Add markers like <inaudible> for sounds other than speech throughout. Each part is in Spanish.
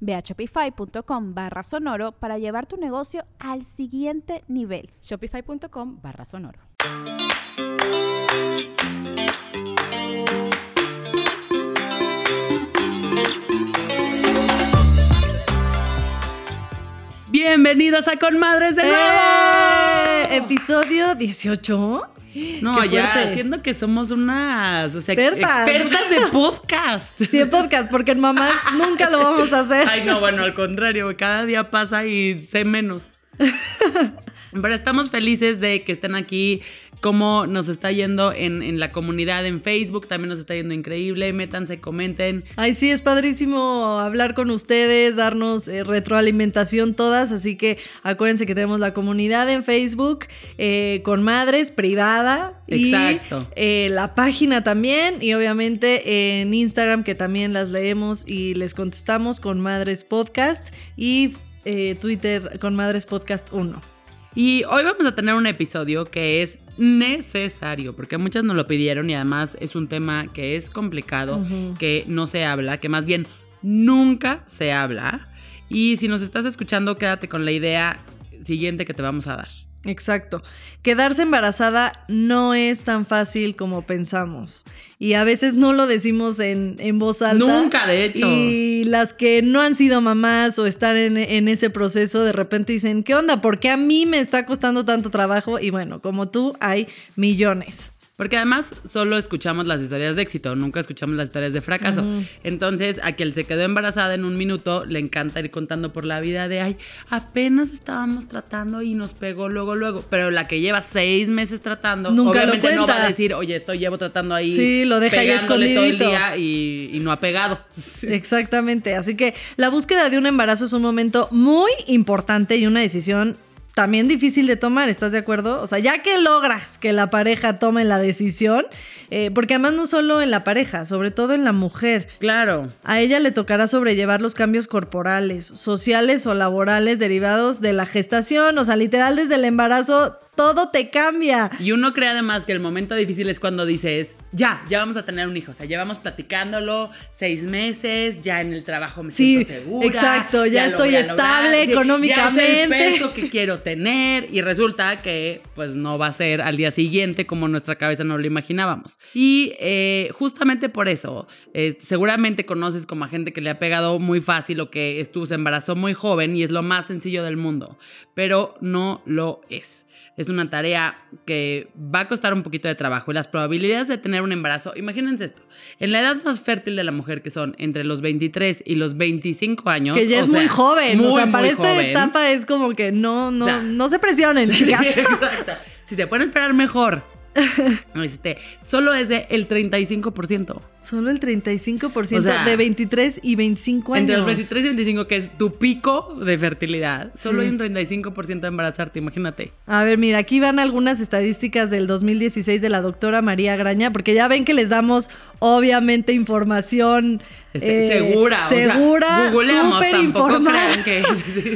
Ve a shopify.com barra sonoro para llevar tu negocio al siguiente nivel. Shopify.com barra sonoro. Bienvenidos a Con Madres de nuevo. ¡Eh! Episodio 18. No, ya, siento que somos unas o sea, Expertas. expertas de <laughs> podcast. Sí, en podcast, porque en mamás nunca lo vamos a hacer. Ay, no, bueno, al contrario, cada día pasa y sé menos. <laughs> Pero estamos felices de que estén aquí, cómo nos está yendo en, en la comunidad en Facebook, también nos está yendo increíble, métanse, comenten. Ay, sí, es padrísimo hablar con ustedes, darnos eh, retroalimentación todas, así que acuérdense que tenemos la comunidad en Facebook eh, con madres privada. y, Exacto. eh, la página también y obviamente en Instagram que también las leemos y les contestamos con Madres Podcast y eh, Twitter con Madres Podcast 1. Y hoy vamos a tener un episodio que es necesario, porque muchas nos lo pidieron y además es un tema que es complicado, que no se habla, que más bien nunca se habla. Y si nos estás escuchando, quédate con la idea siguiente que te vamos a dar. Exacto. Quedarse embarazada no es tan fácil como pensamos. Y a veces no lo decimos en, en voz alta. Nunca, de hecho. Y las que no han sido mamás o están en, en ese proceso, de repente dicen, ¿qué onda? ¿Por qué a mí me está costando tanto trabajo? Y bueno, como tú, hay millones. Porque además solo escuchamos las historias de éxito, nunca escuchamos las historias de fracaso. Entonces, a quien se quedó embarazada en un minuto, le encanta ir contando por la vida de, ay, apenas estábamos tratando y nos pegó luego, luego. Pero la que lleva seis meses tratando, Nunca lo obviamente no va a decir, oye, estoy llevo tratando ahí. Sí, lo deja ahí pegándole todo el día y, y no ha pegado. Exactamente. Así que la búsqueda de un embarazo es un momento muy importante y una decisión también difícil de tomar, ¿estás de acuerdo? O sea, ya que logras que la pareja tome la decisión, eh, porque además no solo en la pareja, sobre todo en la mujer. Claro. A ella le tocará sobrellevar los cambios corporales, sociales o laborales derivados de la gestación. O sea, literal, desde el embarazo todo te cambia. Y uno cree además que el momento difícil es cuando dices, ya, ya vamos a tener un hijo. O sea, llevamos platicándolo seis meses, ya en el trabajo me Sí, siento segura. exacto, ya estoy estable Ya es económicamente. el peso que quiero tener. Y resulta que, pues, no va a ser al día siguiente como nuestra cabeza no lo imaginábamos. Y eh, justamente por eso, eh, seguramente conoces como a gente que le ha pegado muy fácil o que estuvo, se embarazó muy joven y es lo más sencillo del mundo. Pero no lo es. Es una tarea que va a costar un poquito de trabajo y las probabilidades de tener un embarazo, imagínense esto, en la edad más fértil de la mujer que son entre los 23 y los 25 años. Que ya o es muy joven. o muy, sea, para muy esta joven. etapa es como que no, no, O sea, no se presionen. <laughs> Exacto. Si se pueden esperar mejor. <laughs> Este, solo es de el 35%. Solo el 35% O sea, de 23 y 25 años. Entre los 23 y 25, que es tu pico de fertilidad, solo Sí. hay un 35% de embarazarte, imagínate. A ver, mira, aquí van algunas estadísticas del 2016 de la doctora María Graña, porque ya ven que les damos, obviamente, información Este, eh, segura, o sea, segura, súper tampoco informada. que-.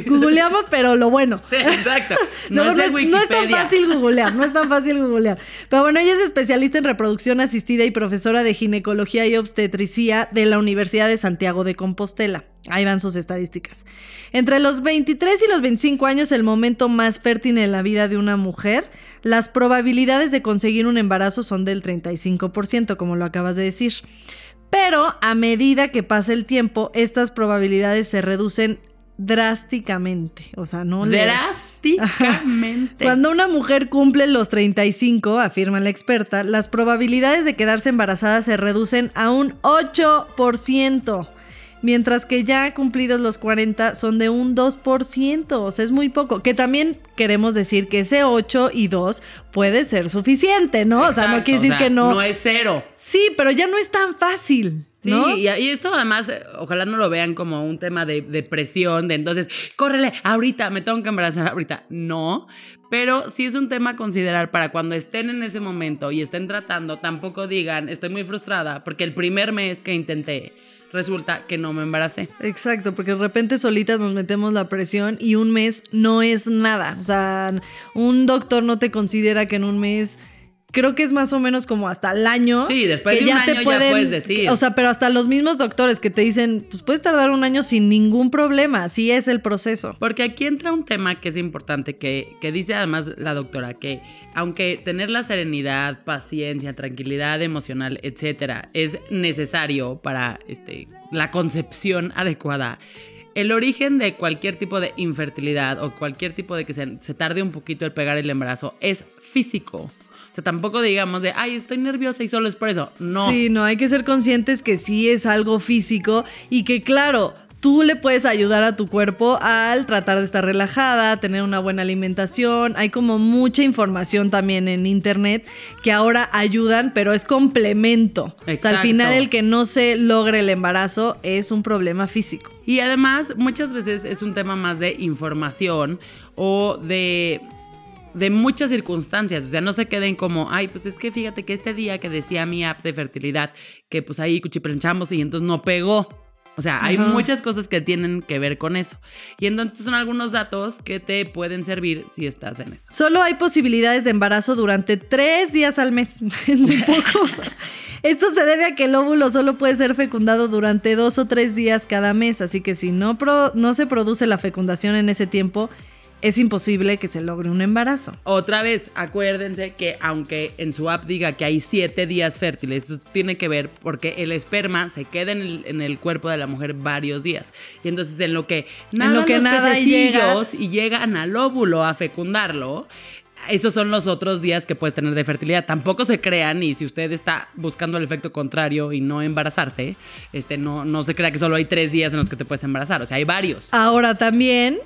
<laughs> Googleamos, pero lo bueno. Sí, exacto. <laughs> No, es de no es tan fácil googlear, no es tan fácil googlear. Pero bueno, ella es especialista en reproducción asistida y profesora de ginecología y obstetricia de la Universidad de Santiago de Compostela. Ahí van sus estadísticas. Entre los 23 y los 25 años, el momento más fértil en la vida de una mujer, las probabilidades de conseguir un embarazo son del 35%, como lo acabas de decir. Pero a medida que pasa el tiempo, estas probabilidades se reducen drásticamente. O sea, no le- Prácticamente. Cuando una mujer cumple los 35, afirma la experta, las probabilidades de quedarse embarazada se reducen a un 8%. Mientras que ya cumplidos los 40 son de un 2%, o sea, es muy poco. Que también queremos decir que ese 8 y 2 puede ser suficiente, ¿no? o sea, no quiere decir o sea, que no. No es cero. Sí, pero ya no es tan fácil. Sí, ¿no? y, y esto además, eh, ojalá no lo vean como un tema de, de presión, de entonces, córrele, ahorita, me tengo que embarazar ahorita. No, pero sí es un tema a considerar para cuando estén en ese momento y estén tratando, tampoco digan, estoy muy frustrada porque el primer mes que intenté, resulta que no me embaracé. Exacto, porque de repente solitas nos metemos la presión y un mes no es nada. O sea, un doctor no te considera que en un mes. Creo que es más o menos como hasta el año. Sí, después que de un año ya puedes decir. O sea, pero hasta los mismos doctores que te dicen, pues puedes tardar un año sin ningún problema. Así es el proceso. Porque aquí entra un tema que es importante, que, que dice además la doctora, que aunque tener la serenidad, paciencia, tranquilidad emocional, etcétera, es necesario para este, la concepción adecuada, el origen de cualquier tipo de infertilidad o cualquier tipo de que se, se tarde un poquito el pegar el embarazo es físico. O sea, tampoco digamos de, ay, estoy nerviosa y solo es por eso. No. Sí, no, hay que ser conscientes que sí es algo físico y que claro, tú le puedes ayudar a tu cuerpo al tratar de estar relajada, tener una buena alimentación. Hay como mucha información también en internet que ahora ayudan, pero es complemento. O sea, al Exacto. final el que no se logre el embarazo es un problema físico. Y además, muchas veces es un tema más de información o de, de muchas circunstancias. O sea, no se queden como, ay, pues es que fíjate que este día que decía mi app de fertilidad, que pues ahí cuchiplanchamos y entonces no pegó. O sea, hay muchas cosas que tienen que ver con eso. Y entonces estos son algunos datos que te pueden servir si estás en eso. Solo hay posibilidades de embarazo durante tres días al mes. <laughs> Es muy poco. Esto se debe a que el óvulo solo puede ser fecundado durante dos o tres días cada mes, así que si no, pro- no se produce la fecundación en ese tiempo, es imposible que se logre un embarazo. Otra vez, acuérdense que aunque en su app diga que hay siete días fértiles, eso tiene que ver porque el esperma se queda en el, en el cuerpo de la mujer varios días. Y entonces en lo que nada lo que los nada y llegan al óvulo a fecundarlo, esos son los otros días que puedes tener de fertilidad. Tampoco se crean y si usted está buscando el efecto contrario y no embarazarse, este, no, no se crea que solo hay tres días en los que te puedes embarazar. O sea, hay varios. Ahora también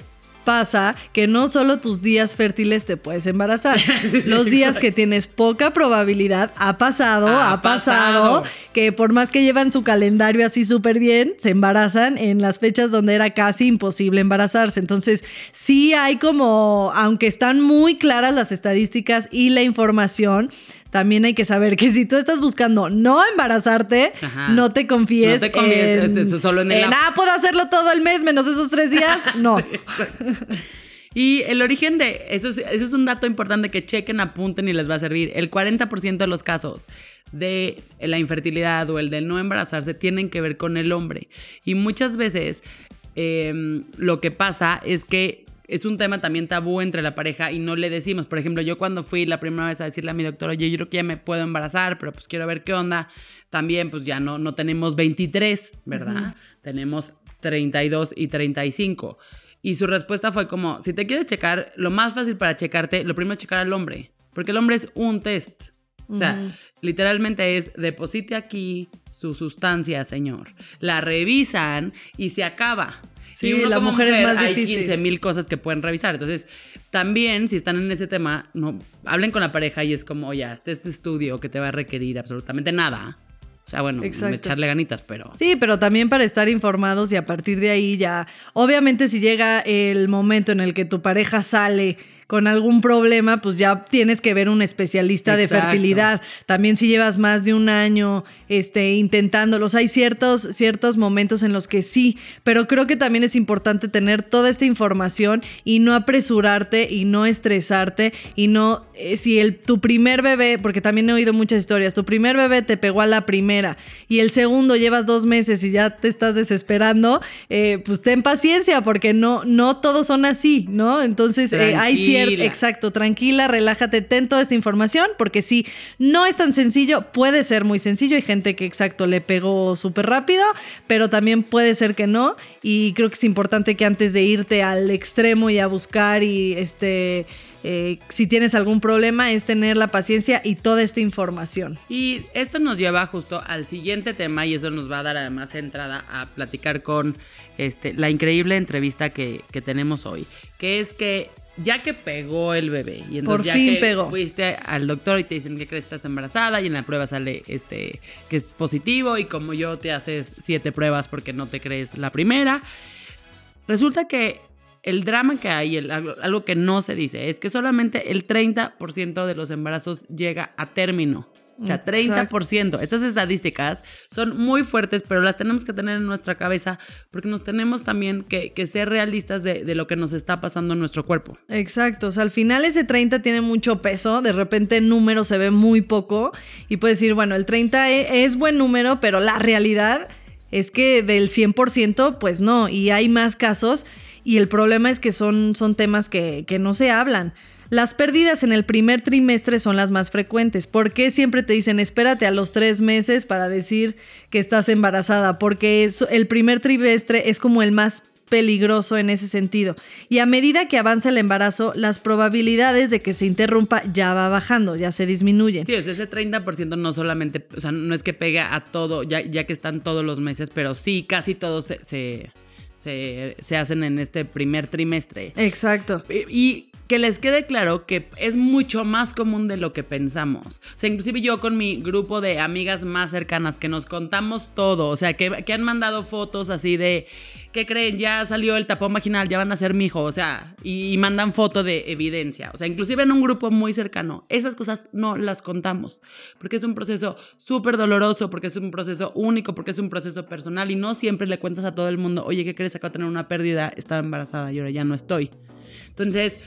pasa que no solo tus días fértiles te puedes embarazar. <laughs> Los días que tienes poca probabilidad, ha pasado, Ha ha, pasado, pasado. que por más que llevan su calendario así súper bien, se embarazan en las fechas donde era casi imposible embarazarse. Entonces, sí hay como, aunque están muy claras las estadísticas y la información, también hay que saber que si tú estás buscando no embarazarte, Ajá. no te confíes. No te confíes, en, es- eso solo en el app. ah, puedo hacerlo todo el mes menos esos tres días. <laughs> No. Y el origen de, eso es, eso es un dato importante que chequen, apunten y les va a servir. El 40% de los casos de la infertilidad o el de no embarazarse tienen que ver con el hombre. Y muchas veces eh, lo que pasa es que es un tema también tabú entre la pareja y no le decimos. Por ejemplo, yo cuando fui la primera vez a decirle a mi doctor, oye, yo creo que ya me puedo embarazar, pero pues quiero ver qué onda. También pues ya no, no tenemos 23, ¿verdad? Tenemos 32 y 35. Y su respuesta fue como, si te quieres checar, lo más fácil para checarte, lo primero es checar al hombre, porque el hombre es un test. O sea, literalmente es deposite aquí su sustancia, señor. La revisan y se acaba. Sí, Y la mujer es más hay difícil. 15 mil cosas que pueden revisar. Entonces, también si están en ese tema, no, hablen con la pareja y es como, oye, este, este estudio que te va a requerir absolutamente nada. O sea, bueno, echarle ganitas, pero... Sí, pero también para estar informados y a partir de ahí ya, obviamente si llega el momento en el que tu pareja sale con algún problema, pues ya tienes que ver un especialista de fertilidad. También si llevas más de un año este, intentándolos, hay ciertos, ciertos momentos en los que sí, pero creo que también es importante tener toda esta información y no apresurarte y no estresarte y no eh, si el, tu primer bebé, porque también he oído muchas historias, tu primer bebé te pegó a la primera y el segundo llevas dos meses y ya te estás desesperando, eh, pues ten paciencia porque no, no todos son así, ¿no? Entonces eh, hay cierto, exacto, tranquila, relájate, ten toda esta información porque si no es tan sencillo, puede ser muy sencillo, hay gente que exacto le pegó súper rápido, pero también puede ser que no y creo que es importante que antes de irte al extremo y a buscar y este eh, si tienes algún problema, es tener la paciencia y toda esta información. Y esto nos lleva justo al siguiente tema y eso nos va a dar además entrada a platicar con este, la increíble entrevista que, tenemos hoy, que es que ya que pegó el bebé y entonces ya que fuiste al doctor y te dicen que crees que estás embarazada y en la prueba sale este que es positivo y como yo te haces siete pruebas porque no te crees la primera resulta que el drama que hay, algo, que no se dice, es que solamente el 30% de los embarazos llega a término. O sea, 30%. Estas estadísticas son muy fuertes, pero las tenemos que tener en nuestra cabeza porque nos tenemos también que, ser realistas de, de, lo que nos está pasando en nuestro cuerpo. Exacto. O sea, al final ese 30 tiene mucho peso. De repente el número se ve muy poco y puedes decir, bueno, el 30 e, es buen número, pero la realidad es que del 100%, pues no. Y hay más casos y el problema es que son, son temas que, no se hablan. Las pérdidas en el primer trimestre son las más frecuentes. ¿Por qué siempre te dicen espérate a los tres meses para decir que estás embarazada? Porque el primer trimestre es como el más peligroso en ese sentido. Y a medida que avanza el embarazo, las probabilidades de que se interrumpa ya va bajando, ya se disminuyen. Sí, ese 30% no solamente, o sea, no es que pega a todo, ya, ya que están todos los meses, pero sí, casi todos se, hacen en este primer trimestre. Exacto. Y, que les quede claro que es mucho más común de lo que pensamos. O sea, inclusive yo con mi grupo de amigas más cercanas que nos contamos todo, o sea, que, que han mandado fotos así de ¿qué creen? Ya salió el tapón vaginal, ya van a ser mi hijo, o sea, y, mandan foto de evidencia. O sea, inclusive en un grupo muy cercano, esas cosas no las contamos, porque es un proceso súper doloroso, porque es un proceso único, porque es un proceso personal y no siempre le cuentas a todo el mundo, oye, ¿qué crees? Acabo de tener una pérdida, estaba embarazada y ahora ya no estoy. Entonces,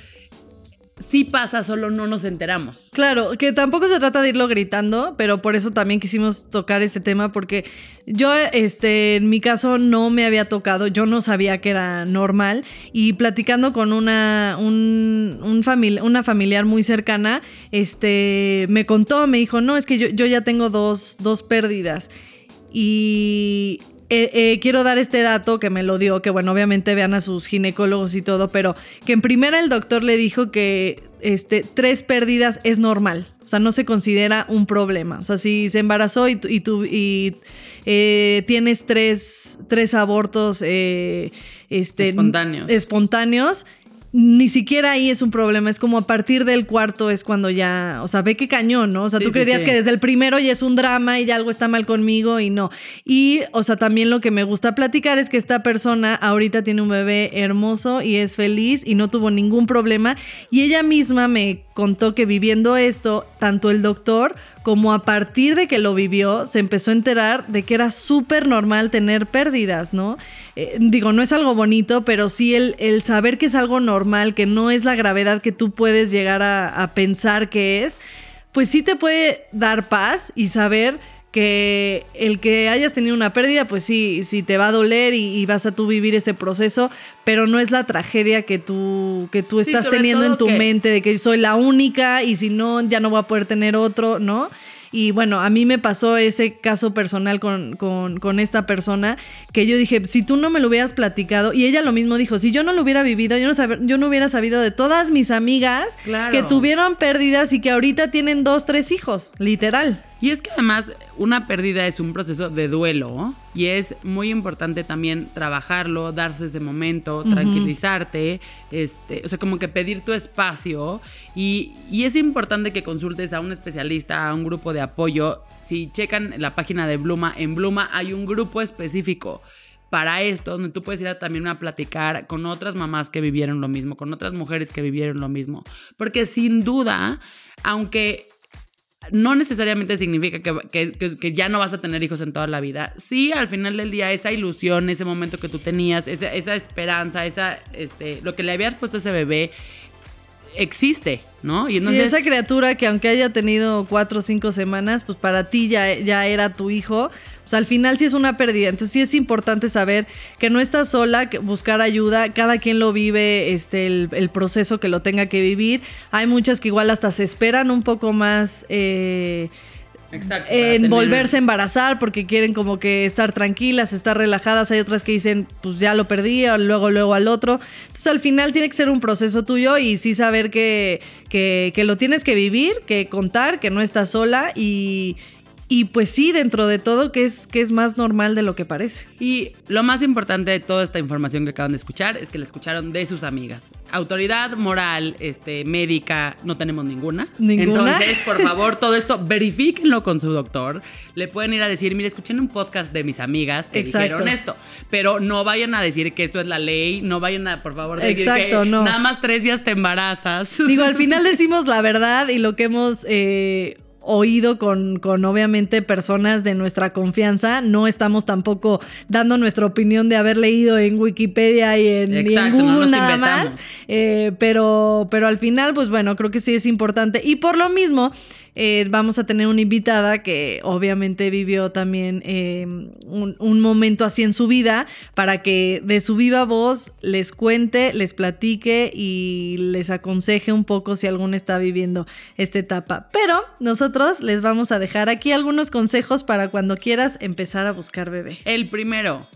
sí pasa, solo no nos enteramos. Claro, que tampoco se trata de irlo gritando, pero por eso también quisimos tocar este tema, porque yo, este, en mi caso no me había tocado, yo no sabía que era normal, y platicando con una, un, una familiar muy cercana, este, me contó, me dijo, no, es que yo, yo ya tengo dos, dos pérdidas. Y eh, eh, quiero dar este dato que me lo dio, que bueno, obviamente vean a sus ginecólogos y todo, pero que en primera el doctor le dijo que este, tres pérdidas es normal, o sea, no se considera un problema. O sea, si se embarazó y, y, tú, y eh, tienes tres, tres abortos este, espontáneos. espontáneos ni siquiera ahí es un problema, es como a partir del cuarto es cuando ya, o sea, ve qué cañón, ¿no? O sea, tú creerías que desde el primero ya es un drama y ya algo está mal conmigo y no. Y, o sea, también lo que me gusta platicar es que esta persona ahorita tiene un bebé hermoso y es feliz y no tuvo ningún problema y ella misma me contó que viviendo esto, tanto el doctor como a partir de que lo vivió, se empezó a enterar de que era súper normal tener pérdidas, ¿no? Eh, digo, no es algo bonito, pero sí el, el, saber que es algo normal, que no es la gravedad que tú puedes llegar a, a pensar que es, pues sí te puede dar paz y saber que el que hayas tenido una pérdida, pues sí, sí te va a doler y, vas a tú vivir ese proceso, pero no es la tragedia que tú, que tú estás teniendo en tu mente de que soy la única y si no, ya no voy a poder tener otro, ¿no? Y bueno, a mí me pasó ese caso personal con, con, esta persona que yo dije, si tú no me lo hubieras platicado, y ella lo mismo dijo, si yo no lo hubiera vivido, yo no, yo no hubiera sabido de todas mis amigas que tuvieron pérdidas y que ahorita tienen dos, tres hijos, literal. Y es que además una pérdida es un proceso de duelo y es muy importante también trabajarlo, darse ese momento, tranquilizarte, este, o sea, como que pedir tu espacio y, y, es importante que consultes a un especialista, a un grupo de apoyo. Si checan la página de Bluma, en Bluma hay un grupo específico para esto, donde tú puedes ir a también a platicar con otras mamás que vivieron lo mismo, con otras mujeres que vivieron lo mismo. Porque sin duda, aunque no necesariamente significa que, ya no vas a tener hijos en toda la vida. Sí, al final del día, esa ilusión, ese momento que tú tenías, esa, esperanza, esa, este, lo que le habías puesto a ese bebé, existe, ¿no? Y Sí, entonces esa criatura que aunque haya tenido cuatro o cinco semanas, pues para ti ya, ya era tu hijo. Al final sí es una pérdida. Entonces sí es importante saber que no estás sola, que buscar ayuda. Cada quien lo vive, este, el, el proceso que lo tenga que vivir. Hay muchas que igual hasta se esperan un poco más. eh, Exacto, en volverse a embarazar porque quieren como que estar tranquilas, estar relajadas. Hay otras que dicen, pues ya lo perdí, o luego, luego al otro. Entonces al final tiene que ser un proceso tuyo y sí saber que, que, que lo tienes que vivir, que contar, que no estás sola y, y pues sí, dentro de todo, que es, que es más normal de lo que parece. Y lo más importante de toda esta información que acaban de escuchar es que la escucharon de sus amigas. Autoridad moral, este, médica, no tenemos ninguna. ¿Ninguna? Entonces, por <laughs> favor, todo esto, verifíquenlo con su doctor. Le pueden ir a decir, mire, escuché en un podcast de mis amigas que Exacto. dijeron esto. Pero no vayan a decir que esto es la ley, no vayan a, por favor, decir Exacto, que no. nada más tres días te embarazas. Digo, al final <laughs> decimos la verdad y lo que hemos eh, oído con, con obviamente personas de nuestra confianza. No estamos tampoco dando nuestra opinión de haber leído en Wikipedia y en, y en Exacto, no nada inventamos. más. Eh, pero, pero al final, pues bueno, creo que sí es importante. Y por lo mismo, eh, vamos a tener una invitada que obviamente vivió también eh, un, un momento así en su vida para que de su viva voz les cuente, les platique y les aconseje un poco si alguno está viviendo esta etapa. Pero nosotros les vamos a dejar aquí algunos consejos para cuando quieras empezar a buscar bebé. El primero,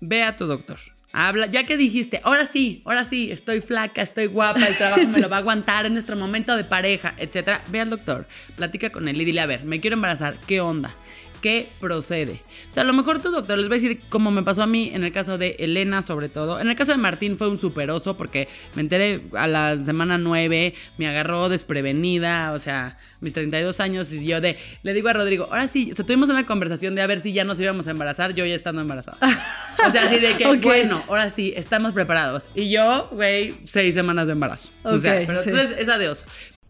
ve a tu doctor. Habla, ya que dijiste, ahora sí, ahora sí, estoy flaca, estoy guapa, el trabajo me <laughs> lo va a aguantar en nuestro momento de pareja, etcétera. Ve al doctor, platica con él y dile, a ver, me quiero embarazar, ¿qué onda? ¿Qué procede? O sea, a lo mejor tu doctor les va a decir como me pasó a mí en el caso de Elena, sobre todo. En el caso de Martín fue un superoso porque me enteré a la semana 9, me agarró desprevenida, o sea, mis 32 años y yo de, le digo a Rodrigo, ahora sí, o sea, tuvimos una conversación de a ver si ya nos íbamos a embarazar, yo ya estando embarazada. O sea, así de que, <laughs> bueno, ahora sí, estamos preparados. Y yo, güey, seis semanas de embarazo. o sea, pero sí. entonces esa de oso.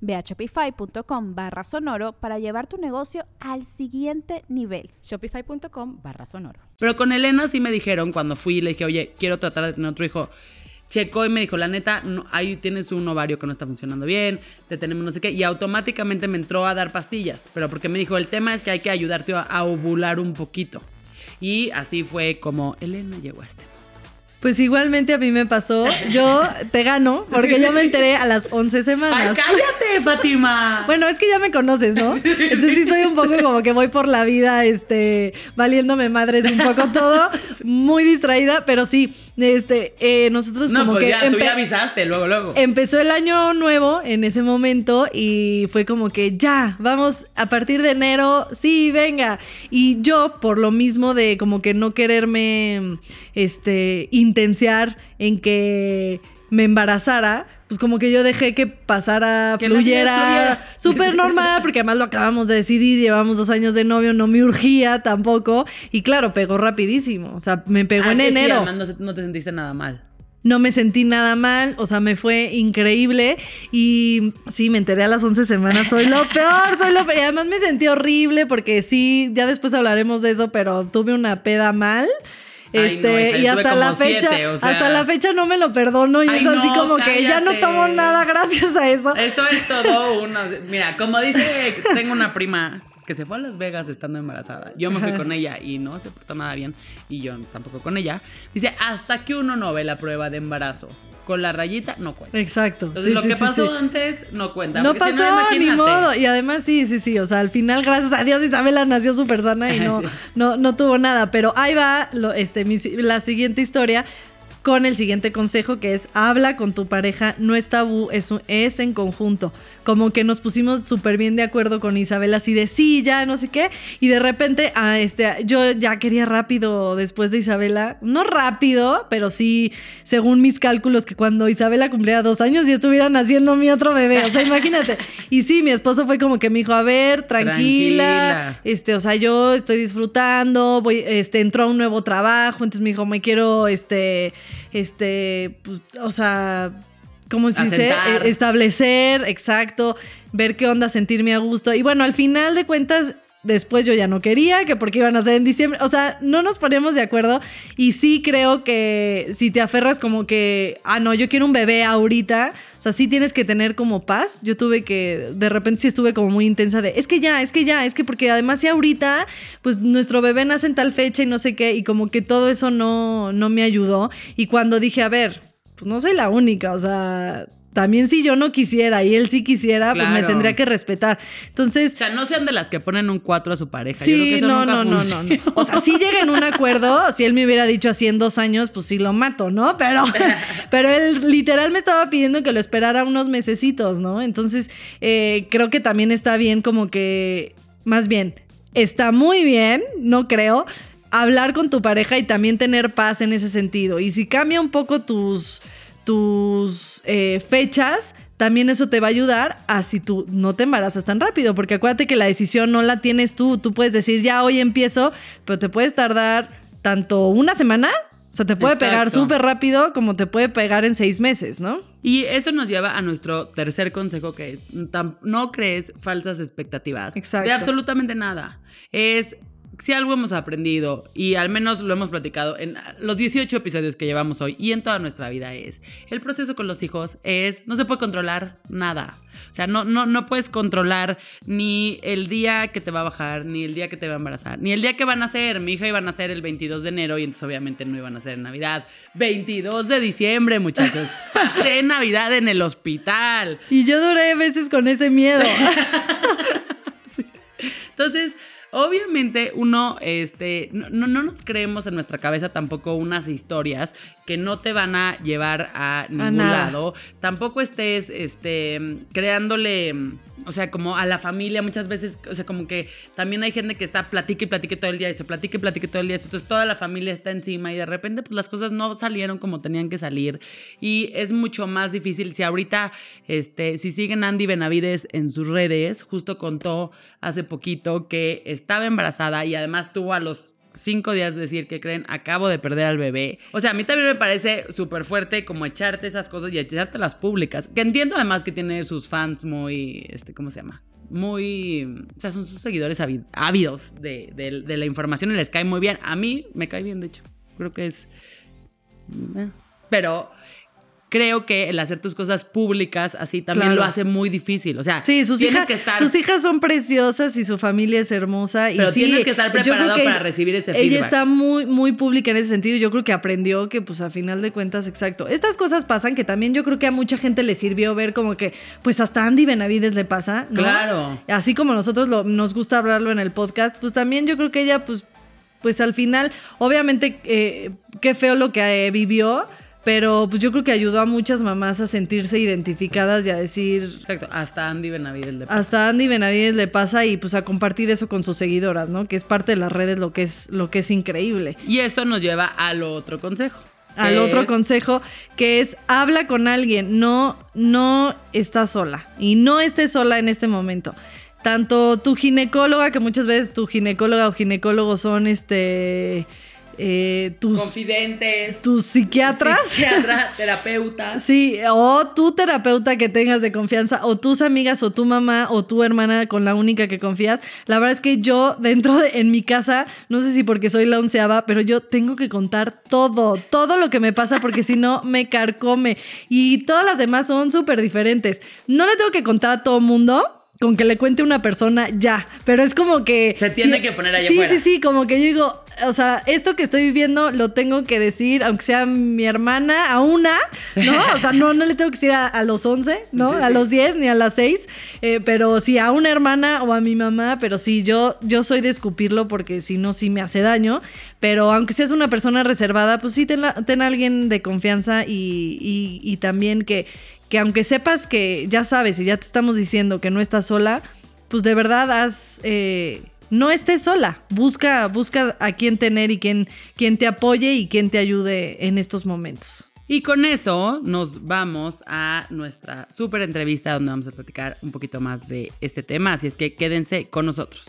Ve a shopify.com barra sonoro para llevar tu negocio al siguiente nivel. Shopify.com barra sonoro. Pero con Elena sí me dijeron cuando fui, le dije, oye, quiero tratar de tener otro hijo. Checó y me dijo, la neta, no, ahí tienes un ovario que no está funcionando bien, te tenemos no sé qué, y automáticamente me entró a dar pastillas, pero porque me dijo, el tema es que hay que ayudarte a, a ovular un poquito. Y así fue como Elena llegó a este. Pues igualmente a mí me pasó, yo te gano porque yo me enteré a las 11 ¡Ay, semanas. cállate, Fátima! Bueno, es que ya me conoces, ¿no? Entonces sí soy un poco como que voy por la vida, este, valiéndome madres un poco todo, muy distraída, pero sí, este, eh, nosotros no, como pues que ya, tú ya avisaste, luego, luego. empezó el año nuevo en ese momento y fue como que ya, vamos a partir de enero, sí, venga. Y yo, por lo mismo de como que no quererme, este, intenciar en que me embarazara, pues como que yo dejé que pasara, Que fluyera, súper normal, porque además lo acabamos de decidir, llevamos dos años de novio, no me urgía tampoco, y claro, pegó rapidísimo, o sea, me pegó Ah, en sí, enero además no, no te sentiste nada mal. no me sentí nada mal, o sea, me fue increíble y sí, me enteré a las 11 semanas, soy lo <laughs> peor, soy lo peor. Y además me sentí horrible porque sí, ya después hablaremos de eso, pero tuve una peda mal. Ay, Este, no, y hasta la fecha, siete, o sea. hasta la fecha no me lo perdono y Ay, es así no, como que ya no tomo nada gracias a eso. Eso es todo uno. Mira, como dice, tengo una prima que se fue a Las Vegas estando embarazada. Yo me fui con ella y no se portó nada bien. Y yo tampoco con ella. Dice, hasta que uno no ve la prueba de embarazo con la rayita no cuenta. Exacto. Entonces Sí, lo sí, que sí, pasó antes no cuenta. No porque si pasó, ni modo. Y además, sí, sí, sí. O sea, al final, gracias a Dios, Isabela nació súper sana y no, <laughs> no, no tuvo nada. Pero ahí va lo- este, mi la siguiente historia con el siguiente consejo que es habla con tu pareja, no es tabú, es, un- es en conjunto. Como que nos pusimos súper bien de acuerdo con Isabela, así de sí, ya, no sé qué. Y de repente, ah, este, yo ya quería rápido después de Isabela. No rápido, pero sí, según mis cálculos, que cuando Isabela cumpliera dos años y estuvieran haciendo mi otro bebé. O sea, <laughs> imagínate. Y sí, mi esposo fue como que me dijo, a ver, tranquila. Tranquila. Este, o sea, yo estoy disfrutando, voy, este, entró a un nuevo trabajo, entonces me dijo, me quiero, este, este, pues, o sea, ¿cómo se dice? Asentar. Eh, establecer, exacto, ver qué onda, sentirme a gusto. Y bueno, al final de cuentas, después yo ya no quería, que porque iban a ser en diciembre. O sea, no nos poníamos de acuerdo. Y sí creo que si te aferras como que, ah, no, yo quiero un bebé ahorita. O sea, sí tienes que tener como paz. Yo tuve que, de repente sí estuve como muy intensa de, es que ya, es que ya, es que porque además si ahorita, pues nuestro bebé nace en tal fecha y no sé qué, y como que todo eso no, no me ayudó. Y cuando dije, a ver, pues no soy la única, o sea, también si yo no quisiera y él sí quisiera, pues me tendría que respetar. Entonces, O sea, no sean de las que ponen un 4 a su pareja. Yo creo que Sí, eso no, nunca no, no, no. O sea, si llega en un acuerdo, si él me hubiera dicho así en dos años, pues sí lo mato, ¿no? Pero, <laughs> pero él literal me estaba pidiendo que lo esperara unos mesecitos, ¿no? Entonces, eh, creo que también está bien como que, más bien, está muy bien, no creo, hablar con tu pareja y también tener paz en ese sentido. Y si cambia un poco tus, tus eh, fechas, también eso te va a ayudar a si tú no te embarazas tan rápido, porque acuérdate que la decisión no la tienes tú, tú puedes decir ya hoy empiezo, pero te puedes tardar tanto una semana, o sea, te puede pegar súper rápido como te puede pegar en seis meses, ¿no? Y eso nos lleva a nuestro tercer consejo que es, no crees falsas expectativas Exacto. de absolutamente nada. Es, si algo hemos aprendido, y al menos lo hemos platicado en los 18 episodios que llevamos hoy y en toda nuestra vida, es, el proceso con los hijos es, no se puede controlar nada. O sea, no, no, no puedes controlar ni el día que te va a bajar, ni el día que te va a embarazar, ni el día que van a nacer. Mi hija iba a nacer el 22 de enero y entonces obviamente no iban a nacer en Navidad. 22 de diciembre, muchachos. <laughs> Pasé Navidad en el hospital. Y yo duré veces con ese miedo. <laughs> Entonces, obviamente uno, este, no, no, no nos creemos en nuestra cabeza tampoco unas historias que no te van a llevar a ningún lado. Tampoco estés, este, creándole, o sea, como a la familia muchas veces, o sea, como que también hay gente que está platique y platique todo el día eso, platique y platique todo el día eso. Entonces toda la familia está encima y de repente pues las cosas no salieron como tenían que salir y es mucho más difícil. Si ahorita, este, si siguen Andy Benavides en sus redes, justo contó hace poquito que estaba embarazada y además tuvo a los cinco días de decir que creen, acabo de perder al bebé. O sea, a mí también me parece súper fuerte como echarte esas cosas y echarte las públicas. Que entiendo además que tiene sus fans muy, este, ¿cómo se llama? Muy, o sea, son sus seguidores ávi- ávidos de, de- de la información y les cae muy bien. A mí me cae bien, de hecho. Creo que es... eh. Pero creo que el hacer tus cosas públicas así también Claro. lo hace muy difícil. O sea, Sí, sus tienes hijas, que estar... sus hijas son preciosas y su familia es hermosa. Y Pero sí, tienes que estar preparado que para recibir ese Ella feedback. está muy, muy pública en ese sentido. Yo creo que aprendió que, pues, a final de cuentas, exacto. Estas cosas pasan que también yo creo que a mucha gente le sirvió ver como que, pues, hasta Andy Benavides le pasa, ¿no? Claro. Así como nosotros lo- nos gusta hablarlo en el podcast, pues también yo creo que ella, pues, pues al final, obviamente, eh, qué feo lo que eh, vivió. Pero pues yo creo que ayudó a muchas mamás a sentirse identificadas y a decir, Exacto, hasta Andy Benavides le hasta Andy Benavides le pasa y pues a compartir eso con sus seguidoras, ¿no? Que es parte de las redes lo que es lo que es increíble. Y eso nos lleva al otro consejo. Al otro es- consejo que es habla con alguien, no no estás sola y no estés sola en este momento. Tanto tu ginecóloga, que muchas veces tu ginecóloga o ginecólogo son este eh, tus, Confidentes. tus psiquiatras. Psiquiatra, <laughs> terapeutas. Sí, o tu terapeuta que tengas de confianza, o tus amigas, o tu mamá, o tu hermana con la única que confías. La verdad es que yo, dentro de, en mi casa, no sé si porque soy la onceava, pero yo tengo que contar todo, todo lo que me pasa, porque si no, me carcome. Y todas las demás son súper diferentes. No le tengo que contar a todo mundo. Con que le cuente una persona, ya. Pero es como que. Se tiene que poner allá Sí, sí, sí, como que yo digo, o sea, esto que estoy viviendo lo tengo que decir, aunque sea mi hermana, a una, ¿no? O sea, no, no le tengo que decir a, a los 11, ¿no? A los 10 ni a las 6, eh, pero sí a una hermana o a mi mamá, pero sí, yo, yo soy de escupirlo porque si no, sí me hace daño, pero aunque seas una persona reservada, pues sí, ten, la- ten a alguien de confianza y, y- y también que, que aunque sepas que ya sabes y ya te estamos diciendo que no estás sola, pues de verdad haz... eh, no estés sola, busca, busca a quien tener y quien, quien te apoye y quien te ayude en estos momentos. Y con eso nos vamos a nuestra súper entrevista donde vamos a platicar un poquito más de este tema. Así es que quédense con nosotros.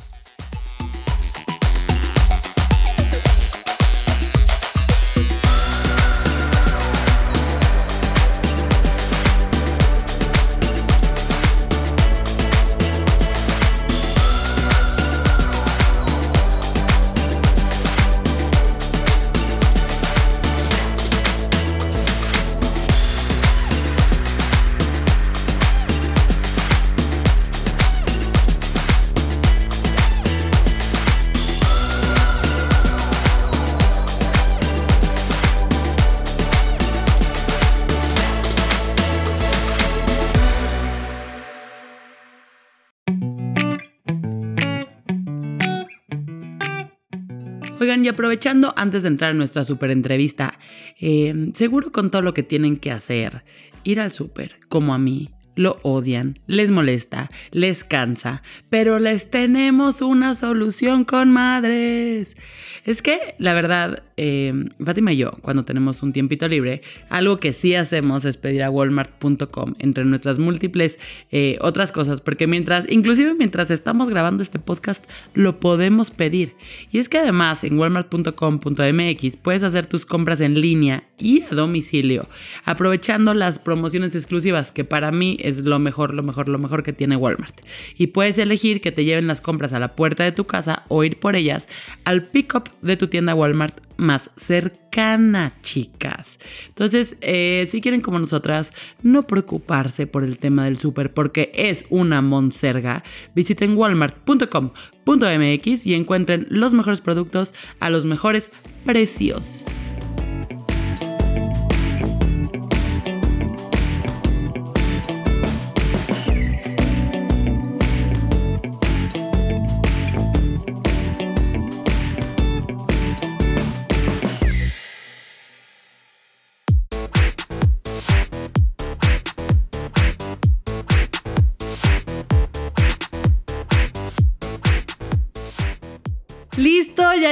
Y aprovechando antes de entrar en nuestra súper entrevista, eh, seguro con todo lo que tienen que hacer, ir al súper, como a mí, lo odian, les molesta, les cansa, pero les tenemos una solución con madres. Es que, la verdad, eh, Fátima y yo, cuando tenemos un tiempito libre, algo que sí hacemos es pedir a walmart.com entre nuestras múltiples eh, otras cosas, porque mientras, inclusive mientras estamos grabando este podcast, lo podemos pedir. Y es que además en walmart.com.mx puedes hacer tus compras en línea y a domicilio, aprovechando las promociones exclusivas, que para mí es lo mejor, lo mejor, lo mejor que tiene Walmart. Y puedes elegir que te lleven las compras a la puerta de tu casa o ir por ellas al pick-up de tu tienda Walmart más cercana, chicas. Entonces, eh, si quieren como nosotras, no preocuparse por el tema del súper porque es una monserga, visiten walmart.com.mx y encuentren los mejores productos a los mejores precios.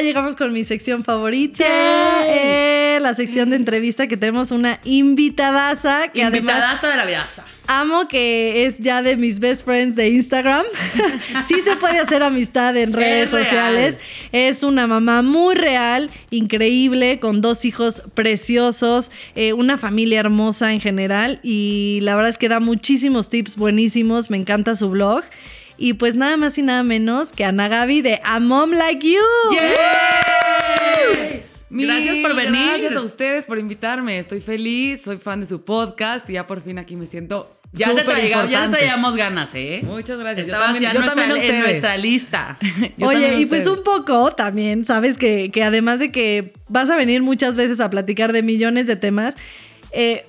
Llegamos con mi sección favorita. Eh, la sección de entrevista que tenemos una invitadaza que además de la vidaza. amo que es ya de mis best friends de Instagram. <laughs> sí se puede hacer amistad en redes Es real. sociales. Es una mamá muy real, increíble, con dos hijos preciosos, eh, una familia hermosa en general y la verdad es que da muchísimos tips buenísimos. Me encanta su blog. Y pues nada más y nada menos que Ana Gaby de A Mom Like You. Mil Gracias por venir. Gracias a ustedes por invitarme. Estoy feliz, soy fan de su podcast y ya por fin aquí me siento Ya te, súper traiga- ya te traíamos ganas, ¿eh? Muchas gracias. Yo Estabas también, ya yo también nuestra, en nuestra lista. <laughs> Yo Oye, y pues un poco también, sabes que, que además de que vas a venir muchas veces a platicar de millones de temas, eh,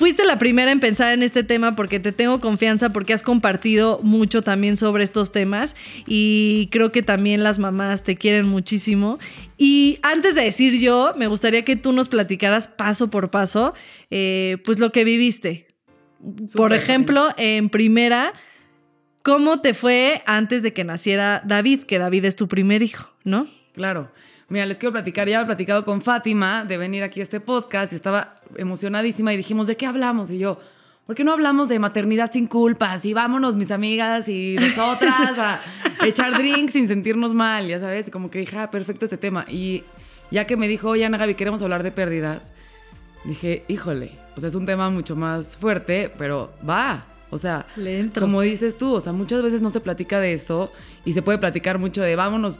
fuiste la primera en pensar en este tema porque te tengo confianza, porque has compartido mucho también sobre estos temas y creo que también las mamás te quieren muchísimo. Y antes de decir yo, me gustaría que tú nos platicaras paso por paso, eh, pues lo que viviste. Por ejemplo, en primera, ¿cómo te fue antes de que naciera David? Que David es tu primer hijo, ¿no? Claro. Mira, les quiero platicar. Ya he platicado con Fátima de venir aquí a este podcast y estaba emocionadísima y dijimos, ¿de qué hablamos? Y yo, ¿por qué no hablamos de maternidad sin culpas? Y vámonos, mis amigas y <laughs> nosotras, a echar drinks sin sentirnos mal, ya sabes. Y como que dije, ah, perfecto ese tema. Y ya que me dijo, oye, Ana Gaby, queremos hablar de pérdidas, dije, híjole, o sea, es un tema mucho más fuerte, pero va. O sea, como dices tú, o sea, muchas veces no se platica de esto y se puede platicar mucho de vámonos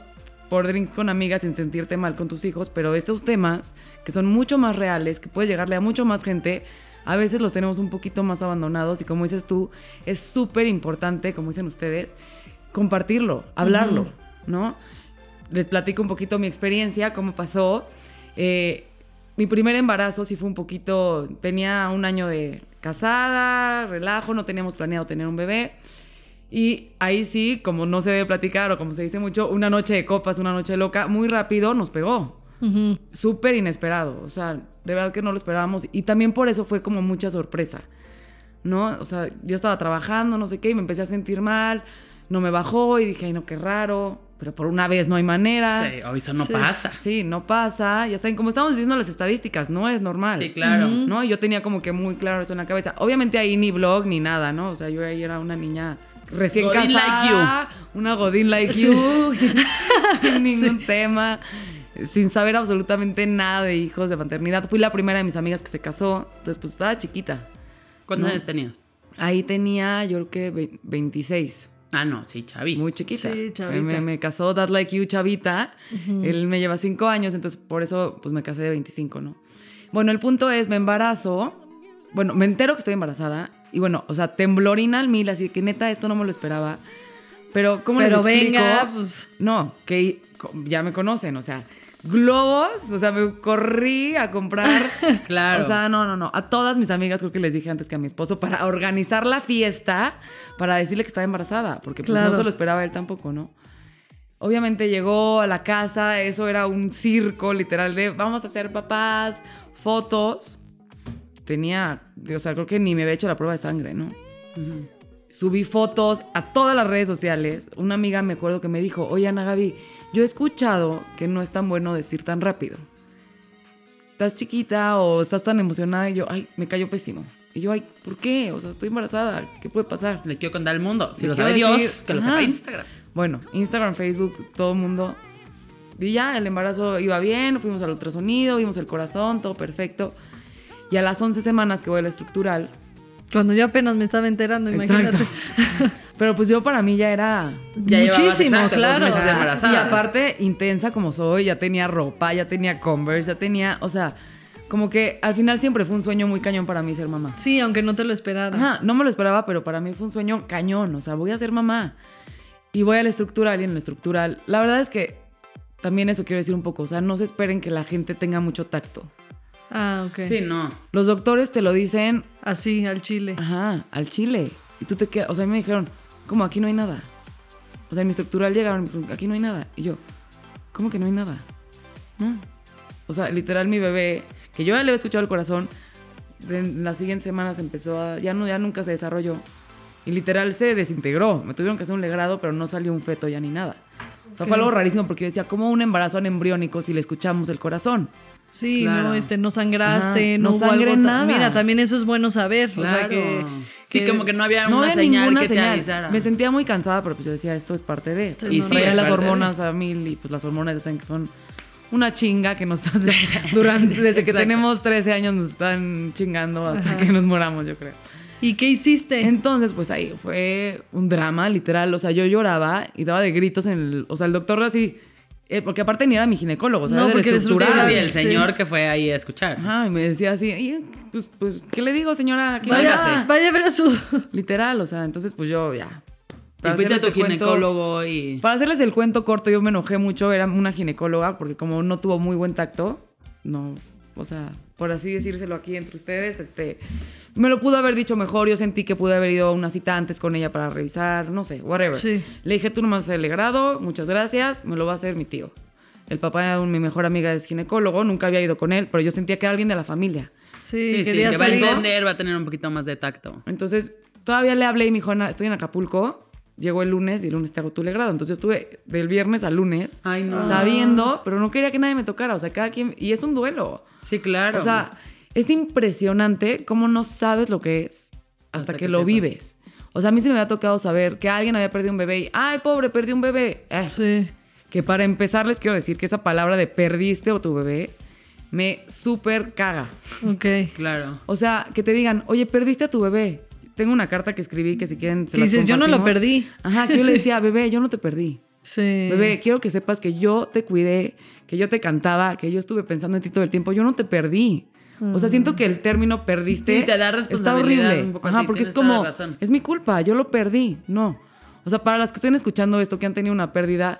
por drinks con amigas sin sentirte mal con tus hijos, pero estos temas que son mucho más reales, que puedes llegarle a mucho más gente, a veces los tenemos un poquito más abandonados y como dices tú, es súper importante, como dicen ustedes, compartirlo, hablarlo, ¿no? les platico un poquito mi experiencia, cómo pasó. Eh, mi primer embarazo sí fue un poquito, tenía un año de casada, relajo, no teníamos planeado tener un bebé. Y ahí sí, como no se debe platicar o como se dice mucho, una noche de copas, una noche loca, muy rápido nos pegó. Ujú. Súper inesperado, o sea, de verdad que no lo esperábamos. Y también por eso fue como mucha sorpresa, ¿no? O sea, yo estaba trabajando, no sé qué, y me empecé a sentir mal, no me bajó y dije, ay, no, qué raro, pero por una vez no hay manera. Sí, o eso no Sí. pasa. Sí, no pasa. Ya saben, como estamos diciendo las estadísticas, no es normal. Sí, claro. ¿No? Yo tenía como que muy claro eso en la cabeza. Obviamente ahí ni blog ni nada, ¿no? O sea, yo ahí era una niña recién Godín casada. Una godín like you. <laughs> sin ningún tema. Sin saber absolutamente nada de hijos, de maternidad. Fui la primera de mis amigas que se casó. Entonces, pues estaba chiquita. ¿Cuántos No. años tenías? Ahí tenía, yo creo que ve- 26. Ah, no, sí, chavis. Muy chiquita. Sí, chavita. Me, me casó That Like You, chavita. Él me lleva cinco años, entonces por eso pues me casé de 25, ¿no? Bueno, el punto es, me embarazo. Bueno, me entero que estoy embarazada. Y bueno, o sea, temblorina al mil, así que neta, esto no me lo esperaba. Pero, ¿cómo Pero les explico? venga, pues. No, que ya me conocen, o sea, globos, o sea, me corrí a comprar. <laughs> Claro. O sea, no, no, no. A todas mis amigas, creo que les dije antes que a mi esposo, para organizar la fiesta, para decirle que estaba embarazada, porque pues, Claro. no se lo esperaba él tampoco, ¿no? Obviamente llegó a la casa, eso era un circo literal de vamos a hacer papás, fotos. Tenía, o sea, creo que ni me había hecho la prueba de sangre, ¿no? Subí fotos a todas las redes sociales. Una amiga me acuerdo que me dijo, oye Ana Gaby, yo he escuchado que no es tan bueno decir tan rápido. Estás chiquita o estás tan emocionada y yo, ay, me cayó pésimo. Y yo, ay, ¿por qué? O sea, estoy embarazada, ¿qué puede pasar? Le quiero contar al mundo. Si Le lo sabe Dios, decir, que lo sepa Instagram. Bueno, Instagram, Facebook, todo el mundo. Y ya, el embarazo iba bien, fuimos al ultrasonido, vimos el corazón, todo perfecto. Y a las 11 semanas que voy a la estructural, Cuando yo apenas me estaba enterando, imagínate. Exacto. <laughs> pero pues yo para mí ya era... Ya Muchísimo, exacto, dos claro. meses de Y aparte, intensa como soy, ya tenía ropa, ya tenía Converse, ya tenía, o sea, como que al final siempre fue un sueño muy cañón para mí ser mamá. Sí, aunque no te lo esperara. Ajá, no me lo esperaba, pero para mí fue un sueño cañón, o sea, voy a ser mamá. Y voy a la estructural y en la estructural, la verdad es que también eso quiero decir un poco, o sea, no se esperen que la gente tenga mucho tacto. Ah, ok. Sí, no. Los doctores te lo dicen, Así, al chile. ajá, al chile. Y tú te quedas, o sea, a mí me dijeron, ¿cómo? Aquí no hay nada. O sea, en mi estructural llegaron y me dijeron, aquí no hay nada. Y yo, ¿cómo que no hay nada? No. O sea, literal mi bebé, que yo ya le había escuchado el corazón, en las siguientes semanas empezó a, ya, no, ya nunca se desarrolló. Y literal se desintegró. Me tuvieron que hacer un legrado, pero no salió un feto ya ni nada. O sea, fue algo rarísimo porque yo decía, ¿cómo un embarazo embriónico si le escuchamos el corazón? Sí, Claro. no, este, no sangraste, Ajá, no, no hubo algo nada. Mira, también eso es bueno saber. O sea Claro. que. Sí, que- como que no había No una había señal ninguna que te señal. avisara. Me sentía muy cansada, pero pues yo decía, esto es parte de. Sí, y no, traía es las parte de. hormonas a mil y pues las hormonas dicen que son una chinga que nos están <laughs> durante desde que tenemos 13 años nos están chingando hasta que nos moramos, yo creo. ¿Y qué hiciste? Entonces, pues ahí fue un drama, literal. O sea, yo lloraba y daba de gritos en el. O sea, el doctor así. Eh, porque aparte ni era mi ginecólogo, sea, No, porque de el Sí. señor que fue ahí a escuchar. Ajá, y me decía así, "Y, pues, pues, ¿qué le digo, señora? Vaya, vaya a ver a su. Literal, o sea, entonces pues yo ya. Y para fuiste a tu cuento- ginecólogo y... Para hacerles el cuento corto, yo me enojé mucho, era una ginecóloga, porque como no tuvo muy buen tacto, no, o sea, por así decírselo aquí entre ustedes, este, me lo pudo haber dicho mejor, yo sentí que pude haber ido a una cita antes con ella para revisar, no sé, whatever. Sí. Le dije, tú no me vas a hacer el grado, muchas gracias, me lo va a hacer mi tío. El papá de mi mejor amiga es ginecólogo, nunca había ido con él, pero yo sentía que era alguien de la familia. Sí, Sí, sí, quería que va a entender, va a tener un poquito más de tacto. Entonces, todavía le hablé y me dijo, "Ana, estoy en Acapulco, llegó el lunes y el lunes te hago tu legrado. Entonces yo estuve del viernes al lunes Ay, no. sabiendo, pero no quería que nadie me tocara. O sea, cada quien... Y es un duelo. Sí, claro. O sea, es impresionante cómo no sabes lo que es hasta, Hasta que, que lo vives. O sea, a mí se me había tocado saber que alguien había perdido un bebé y, ay, pobre, perdí un bebé. Eh, Sí. Que para empezar les quiero decir que esa palabra de perdiste o tu bebé me súper caga. Ok. Claro. O sea, que te digan, oye, perdiste a tu bebé. Tengo una carta que escribí que si quieren se Que las dices, yo no lo compartimos". perdí. Ajá, <laughs> que yo le decía, bebé, yo no te perdí. Sí. Bebé, quiero que sepas que yo te cuidé, que yo te cantaba, que yo estuve pensando en ti todo el tiempo. Yo no te perdí. O sea, siento que el término perdiste Sí, te da está responsabilidad horrible. poco a Ajá, porque es como, es mi culpa, yo lo perdí. No. O sea, para las que estén escuchando esto, que han tenido una pérdida,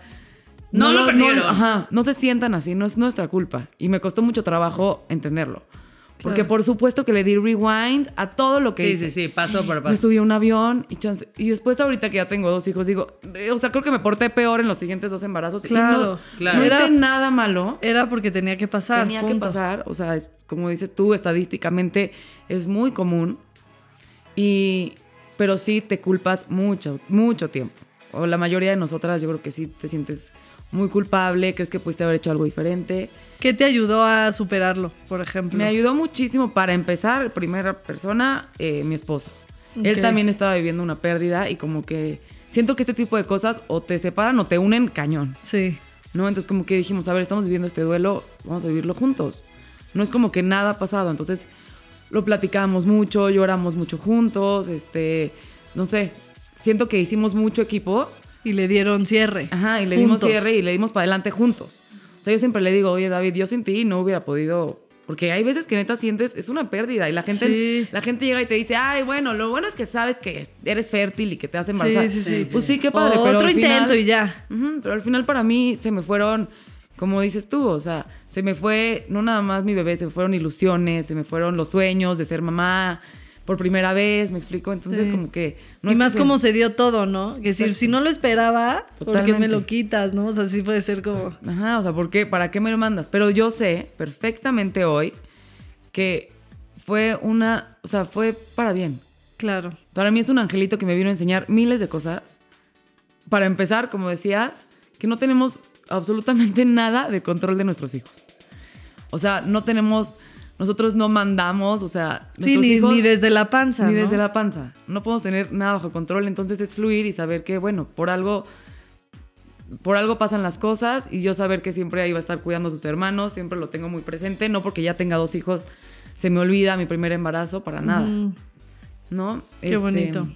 No lo perdieron. ajá, no se sientan así, no es nuestra culpa. Y me costó mucho trabajo entenderlo. Porque por supuesto que le di rewind a todo lo que Sí, hice. sí, sí, paso por Me paso. subí a un avión y chance. Y después, ahorita que ya tengo dos hijos, digo, eh, o sea, creo que me porté peor en los siguientes dos embarazos. y Claro, no, claro. No hice Era- nada malo. Era porque tenía que pasar. Tenía que pasar. O sea, es, como dices tú, estadísticamente es muy común. Y. Pero sí te culpas mucho, mucho tiempo. O la mayoría de nosotras, yo creo que sí te sientes muy culpable, crees que pudiste haber hecho algo diferente. ¿Qué te ayudó a superarlo, por ejemplo? Me ayudó muchísimo para empezar, primera persona, eh, mi esposo. Él Ok. también estaba viviendo una pérdida y como que siento que este tipo de cosas o te separan o te unen cañón, Sí. ¿no? Entonces como que dijimos, a ver, estamos viviendo este duelo, vamos a vivirlo juntos. No es como que nada ha pasado, entonces lo platicamos mucho, lloramos mucho juntos, este, no sé, siento que hicimos mucho equipo Y le dieron cierre. Ajá, y le dimos cierre y le dimos para adelante juntos. O sea, yo siempre le digo, oye, David, yo sin ti no hubiera podido. Porque hay veces que neta sientes, es una pérdida. Y la gente, Sí. la gente llega y te dice, ay, bueno, lo bueno es que sabes que eres fértil y que te a embarazar. Sí, sí, sí. Pues sí, qué padre. O pero Otro al final- intento y ya. Ujú, pero al final para mí se me fueron, como dices tú, o sea, se me fue no nada más mi bebé, se me fueron ilusiones, se me fueron los sueños de ser mamá por primera vez, me explico. Entonces, Sí. como que. y más como se dio todo, ¿no? Que si, si no lo esperaba, ¿por qué me Totalmente. lo quitas, no? O sea, sí puede ser como... Ajá, o sea, ¿por qué? ¿Para qué me lo mandas? Pero yo sé perfectamente hoy que fue una, o sea, fue para bien. Claro. Para mí es un angelito que me vino a enseñar miles de cosas. Para empezar, como decías, que no tenemos absolutamente <laughs> nada de control de nuestros hijos. O sea, no tenemos, nosotros no mandamos, o sea, Sí, ni, hijos ni desde la panza, ni ¿no? desde la panza. No podemos tener nada bajo control, entonces es fluir y saber que, bueno, por algo, por algo pasan las cosas y yo saber que siempre ahí va a estar cuidando a sus hermanos, siempre lo tengo muy presente, no porque ya tenga dos hijos se me olvida mi primer embarazo para nada, Mm, ¿no? Este, Qué bonito.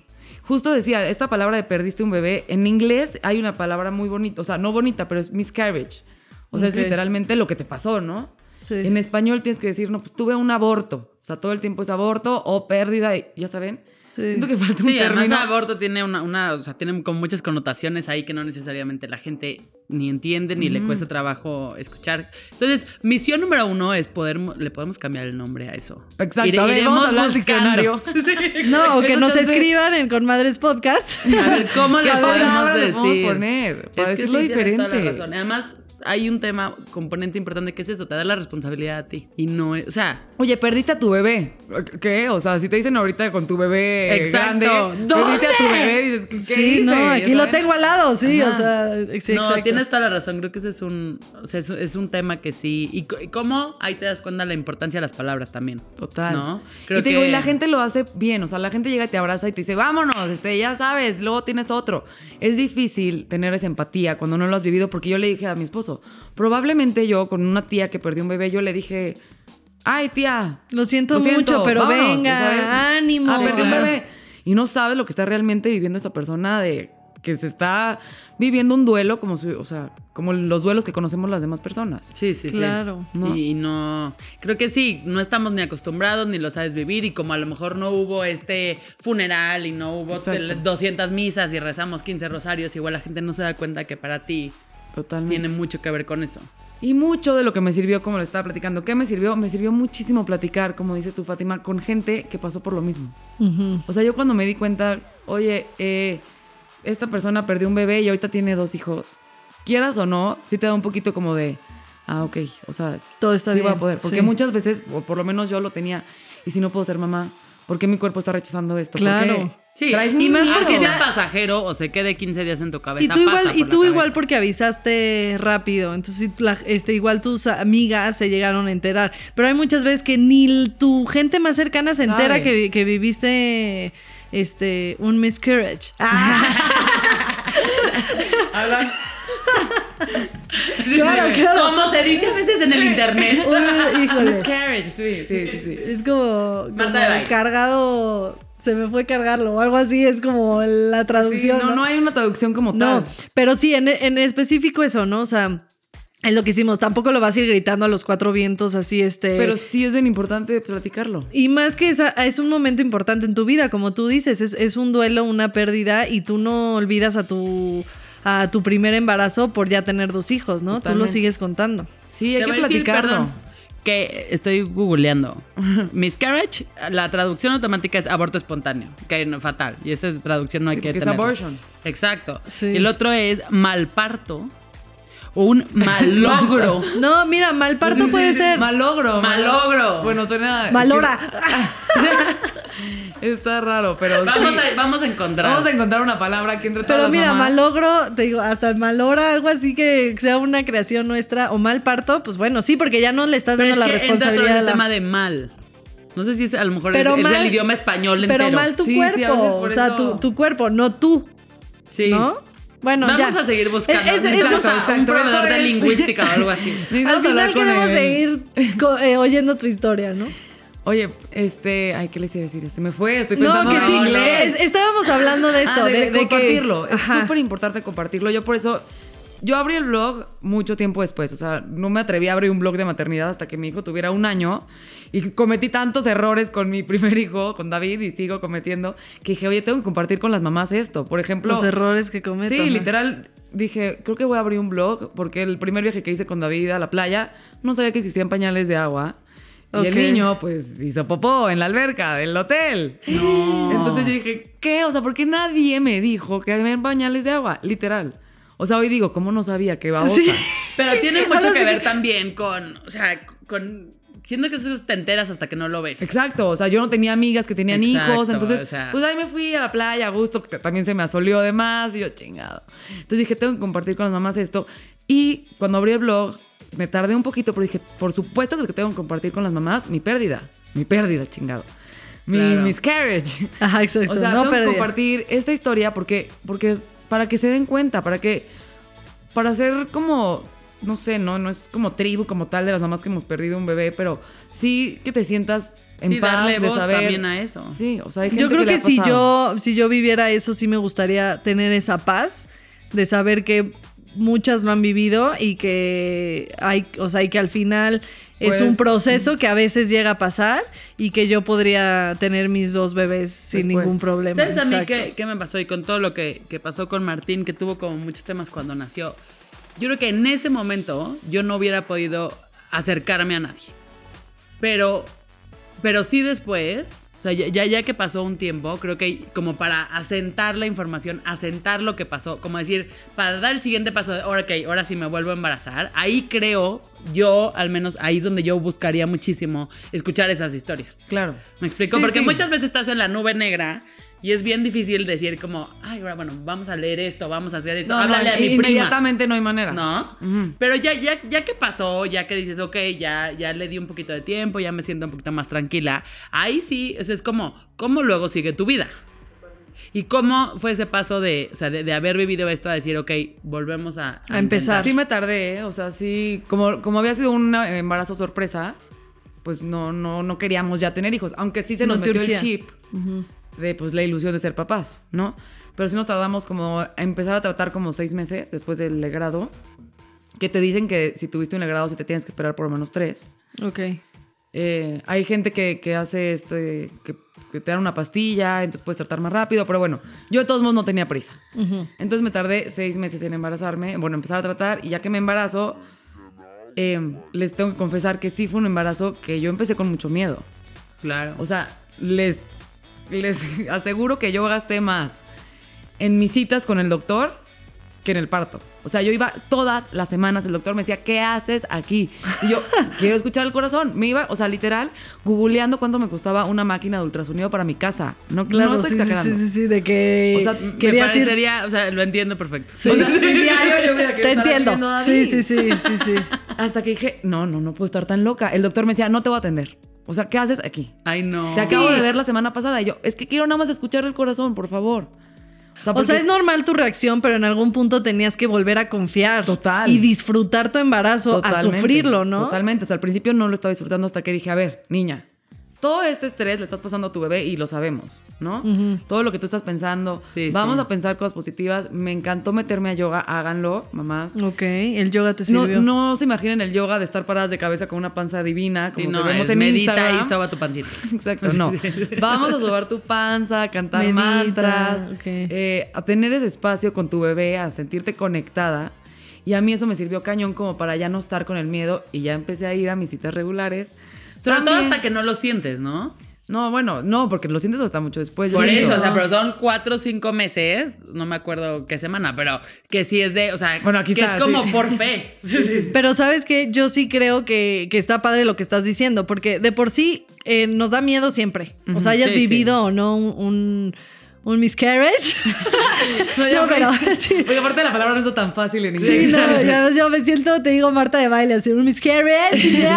Justo decía, esta palabra de perdiste un bebé, en inglés hay una palabra muy bonita, o sea, no bonita, pero es miscarriage. O sea, es literalmente lo que te pasó, ¿no? Sí. En español tienes que decir, no, pues tuve un aborto. O sea, todo el tiempo es aborto o pérdida, y, ya saben. Sí. Siento que falta un Sí, además término. aborto tiene una, una, o sea, tiene como muchas connotaciones ahí que no necesariamente la gente ni entiende ni le cuesta trabajo escuchar. Entonces, misión número uno es poder, le podemos cambiar el nombre a eso. Exacto, Ire- a ver, vamos a hablar. <laughs> No, o que Eso nos escriban en Conmadres Podcast. A ver, ¿cómo le <laughs> ¿Qué podemos le decir? podemos poner? Para Es que decirlo sí, tienes toda la diferente. razón. Además, hay un tema, componente importante que es eso, te da la responsabilidad a ti. Y no es, o sea, Oye, perdiste a tu bebé. ¿Qué? O sea, si te dicen ahorita con tu bebé Exacto. grande, perdiste a tu ¿Dónde? bebé, dices, ¿qué, sí, hice? no, aquí lo tengo al lado, sí, Ajá. o sea, sí, no, exacto. tienes toda la razón. Creo que ese es un, o sea, es, es un tema que sí. Y, y cómo ahí te das cuenta de la importancia de las palabras también. Total. ¿No? y te digo, y la gente lo hace bien. O sea, la gente llega y te abraza y te dice, vámonos, este, ya sabes, luego tienes otro. Es difícil tener esa empatía cuando no lo has vivido, porque yo le dije a mi esposo, probablemente yo, con una tía que perdió un bebé, yo le dije, ay, tía. Lo siento lo siento, mucho, pero vámonos", venga, ánimo. Ah, perdió un Claro. bebé. Y no sabes lo que está realmente viviendo esta persona de que se está viviendo un duelo como si, o sea, como los duelos que conocemos las demás personas. Sí, sí, sí. Claro. ¿No? Y no, creo que sí, no estamos ni acostumbrados ni lo sabes vivir y como a lo mejor no hubo este funeral y no hubo Exacto. tel- 200 misas y rezamos 15 rosarios, igual la gente no se da cuenta que para ti Totalmente. tiene mucho que ver con eso. Y mucho de lo que me sirvió, como le estaba platicando, ¿qué me sirvió? Me sirvió muchísimo platicar, como dices tú, Fátima, con gente que pasó por lo mismo. O sea, yo cuando me di cuenta, oye, eh, esta persona perdió un bebé y ahorita tiene dos hijos. Quieras o no, sí te da un poquito como de, ah, ok, o sea, Todo está sí bien. voy a poder. Porque sí. muchas veces, o por lo menos yo lo tenía, y si no puedo ser mamá, ¿por qué mi cuerpo está rechazando esto? ¿Por Claro. qué? Sí, Traes y más miedo. porque sea pasajero o se quede 15 días en tu cabeza. Y tú igual, pasa y por tú igual cabeza. porque avisaste rápido. Entonces, la- este, igual tus amigas se llegaron a enterar. Pero hay muchas veces que ni tu gente más cercana se entera que, vi- que viviste este un miscarriage. Ah, <laughs> claro, claro. Como se dice a veces en el internet. <laughs> Híjole. Miscarriage, sí, sí, sí, sí. Es como, cargado. Se me fue cargarlo o algo así. Es como la Sí, traducción. no, no hay una traducción como No, tal. pero sí, en, en específico eso, ¿no? O sea, es lo que hicimos. Tampoco lo vas a ir gritando a los cuatro vientos así, este. Pero sí es bien importante platicarlo. Y más que esa, es un momento importante en tu vida, como tú dices, es, es un duelo, una pérdida, y tú no olvidas a tu a tu primer embarazo por ya tener dos hijos, ¿no? Tú lo sigues contando. Sí, hay Te que platicarlo. Que estoy googleando. <laughs> Miscarriage, la traducción automática es aborto espontáneo, que no, fatal. Y esa es traducción no hay Sí, que que es abortion. Exacto. Sí. Y el otro es malparto un <laughs> malogro. No, mira, mal parto puede ser. Malogro. Malogro. Bueno, suena. es Malora. que <laughs> Está raro, pero Vamos, sí. a, vamos a encontrar. Vamos a encontrar una palabra aquí entre todas Pero mira, mamás. malogro, te digo, hasta el malora, algo así que sea una creación nuestra o mal parto, pues bueno, sí, porque ya no le estás Pero dando es la que entra todo responsabilidad. el la- tema de mal. No sé si es, a lo mejor Pero es, es mal- del idioma español entero. Pero mal tu Sí, sí, a veces cuerpo, por o sea, eso- tu, tu cuerpo, no tú, Sí. ¿no? Bueno, Vamos ya. a seguir buscando. Es- es- a exacto, un exacto. proveedor Esto de es- lingüística o algo así. <laughs> Al final queremos él. seguir eh, oyendo tu historia, ¿no? Oye, este. Ay, ¿qué les iba a decir? Se me fue, estoy No, pensando que en sí, inglés. es- estábamos hablando de esto, Ah, de, de, que- compartirlo. Es súper importante compartirlo. Yo por eso. Yo abrí el blog mucho tiempo después. O sea, no me atreví a abrir un blog de maternidad hasta que mi hijo tuviera un año. Y cometí tantos errores con mi <laughs> primer hijo, con David, y sigo cometiendo, que dije, oye, tengo que compartir con las mamás esto. Por ejemplo. los errores que cometo. Sí, literal, dije, creo que voy a abrir un blog porque el primer viaje que hice con David a la playa, no sabía que existían pañales de agua. Y el niño, pues, hizo popó en la alberca del hotel. No. Entonces yo dije, ¿qué? O sea, ¿por qué nadie me dijo que había pañales de agua? Literal. O sea, hoy digo, ¿cómo no sabía que babosa? Sí. Pero tiene <laughs> mucho que ver también con, o sea, con... Siento que eso te enteras hasta que no lo ves. Exacto, o sea, yo no tenía amigas que tenían Exacto, hijos, entonces, o sea. pues ahí me fui a la playa a gusto, que también se me asolió de más, y yo, chingado. Entonces dije, tengo que compartir con las mamás esto. Y cuando abrí el blog, me tardé un poquito, pero dije, por supuesto que tengo que compartir con las mamás mi pérdida, mi pérdida, chingado. Mi Claro. miscarriage. Ajá, exacto. O sea, no tengo que compartir esta historia porque, porque para que se den cuenta, para que, para ser como, no sé, no, no es como tribu como tal de las mamás que hemos perdido un bebé, pero sí que te sientas en Sí, paz darle de voz saber. también a eso. Sí, o sea, hay gente Yo creo que, que, le ha si yo, si yo viviera eso, sí me gustaría tener esa paz de saber que muchas lo han vivido y que hay, o sea, y que al final es Pues, un proceso que a veces llega a pasar y que yo podría tener mis dos bebés sin Después. ningún problema. ¿Sabes a mí Exacto. qué, qué me pasó? Y con todo lo que, que pasó con Martín, que tuvo como muchos temas cuando nació. Yo creo que en ese momento yo no hubiera podido acercarme a nadie. Pero, pero sí después, sea, ya, ya, ya que pasó un tiempo, creo que como para asentar la información, asentar lo que pasó, como decir, para dar el siguiente paso de, ahora ok, ahora sí me vuelvo a embarazar, ahí creo, yo al menos, ahí es donde yo buscaría muchísimo escuchar esas historias. Claro. ¿Me explico? Sí, Porque sí. muchas veces estás en la nube negra y es bien difícil decir como, ay, ahora bueno, vamos a leer esto, vamos a hacer esto, No, no, háblale a mi prima. inmediatamente no hay manera. ¿No? Pero ya, ya, ya que pasó, ya que dices, ok, ya, ya le di un poquito de tiempo, ya me siento un poquito más tranquila, ahí sí, o sea, es como, ¿cómo luego sigue tu vida? ¿Y cómo fue ese paso de, o sea, de, de haber vivido esto a decir, ok, volvemos a, A empezar. Sí me tardé, ¿eh? o sea, sí, como, como había sido un embarazo sorpresa, pues no, no, no queríamos ya tener hijos, aunque sí se nos No metió el chip de pues la ilusión de ser papás, ¿no? Pero sí nos tardamos como a empezar a tratar como seis meses después del legrado, que te dicen que si tuviste un legrado sí te tienes que esperar por lo menos tres. Ok. Eh, hay gente que, que hace este, que, que te dan una pastilla, entonces puedes tratar más rápido, pero bueno, yo de todos modos no tenía prisa. Entonces me tardé seis meses en embarazarme, bueno, empezar a tratar, y ya que me embarazo, eh, les tengo que confesar que sí fue un embarazo que yo empecé con mucho miedo. Claro. O sea, les, les <laughs> aseguro que yo gasté más en mis citas con el doctor que en el parto. O sea, yo iba todas las semanas, el doctor me decía, ¿qué haces aquí? Y yo, <laughs> quiero escuchar el corazón. Me iba, o sea, literal, googleando cuánto me costaba una máquina de ultrasonido para mi casa. No, Claro, no estoy sí, sí, exagerando. sí, sí, sí, de que O sea, me ir- parecería, o sea, lo entiendo perfecto. O sea, <laughs> mi diario, yo, mira, que Te estaba entiendo. escribiendo a Sí, sí, sí, sí, sí. Hasta que dije, no, no, no puedo estar tan loca. El doctor me decía, no te voy a atender. O sea, ¿qué haces aquí? Ay, no. Te acabo Sí. de ver la semana pasada. Y yo, es que quiero nada más escuchar el corazón, por favor. O sea, O porque- sea, es normal tu reacción, pero en algún punto tenías que volver a confiar. Total. Y disfrutar tu embarazo, a sufrirlo, ¿no? Totalmente. O sea, al principio no lo estaba disfrutando hasta que dije, a ver, niña, todo este estrés le estás pasando a tu bebé y lo sabemos, ¿no? Todo lo que tú estás pensando. Sí, Vamos sí. a pensar cosas positivas. Me encantó meterme a yoga. Háganlo, mamás. Ok, el yoga te No, sirvió. no se imaginen el yoga de estar paradas de cabeza con una panza divina, como Sí, se no, vemos es en medita Instagram. y soba tu pancita. <laughs> Exacto, no. <laughs> Vamos a sobar tu panza, a cantar Medita, mantras, ok. eh, a tener ese espacio con tu bebé, a sentirte conectada. Y a mí eso me sirvió cañón como para ya no estar con el miedo y ya empecé a ir a mis citas regulares. Sobre todo hasta que no lo sientes, ¿no? No, bueno, no, porque lo sientes hasta mucho después. Por siento. eso, o sea, pero son cuatro o cinco meses, no me acuerdo qué semana, pero que sí es de, o sea, Bueno, aquí que está, es como sí. por fe. <laughs> Sí, sí. Pero sabes que yo sí creo que, que está padre lo que estás diciendo, porque de por sí eh, nos da miedo siempre. O sea, hayas Sí, vivido o no un, un, un miscarriage. <laughs> <laughs> No, ya No, pero <laughs> sí. Porque aparte la palabra no está tan fácil en inglés. Sí, no, ya yo me siento, te digo Marta de baile, así un miscarriage.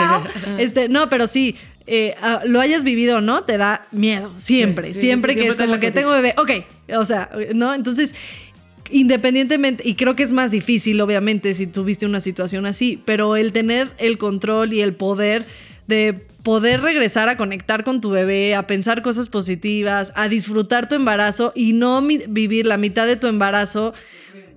Este, no, pero sí, eh, ah, lo hayas vivido o no, te da miedo, siempre, Sí, sí, siempre sí, que siempre es como que cosita. tengo bebé, ok, o sea, ¿no? Entonces, independientemente, y creo que es más difícil, obviamente, si tuviste una situación así, pero el tener el control y el poder de poder regresar a conectar con tu bebé, a pensar cosas positivas, a disfrutar tu embarazo y no vivir la mitad de tu embarazo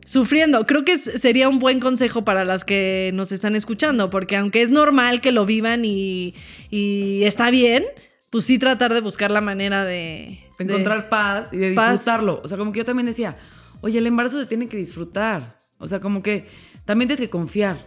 sufriendo. Creo que sería un buen consejo para las que nos están escuchando, porque aunque es normal que lo vivan y, y está bien, pues sí tratar de buscar la manera de... De de- encontrar paz y de Paz. disfrutarlo. O sea, como que yo también decía, oye, el embarazo se tiene que disfrutar. O sea, como que también tienes que confiar.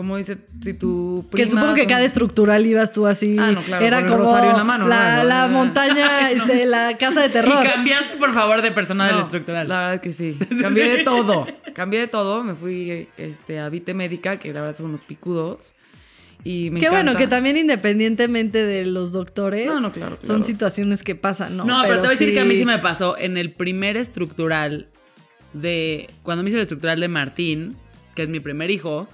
Como dice, si tu que prima supongo que cada estructural ibas tú así. Ah, no, claro, era con el como rosario en la mano, la, ¿no? la montaña, <laughs> este, la casa de terror. Y cambiaste, por favor, de persona del estructural. La verdad que <laughs> sí. Cambié de todo. Cambié de todo. Me fui este, a Vite Médica, que la verdad son unos picudos. Y me Qué bueno, que también independientemente de los doctores, No, no, claro, son claro. situaciones que pasan, ¿no? No, pero, te voy a decir que a mí sí me pasó en el primer estructural de. Cuando me hice el estructural de Martín, que es mi primer hijo,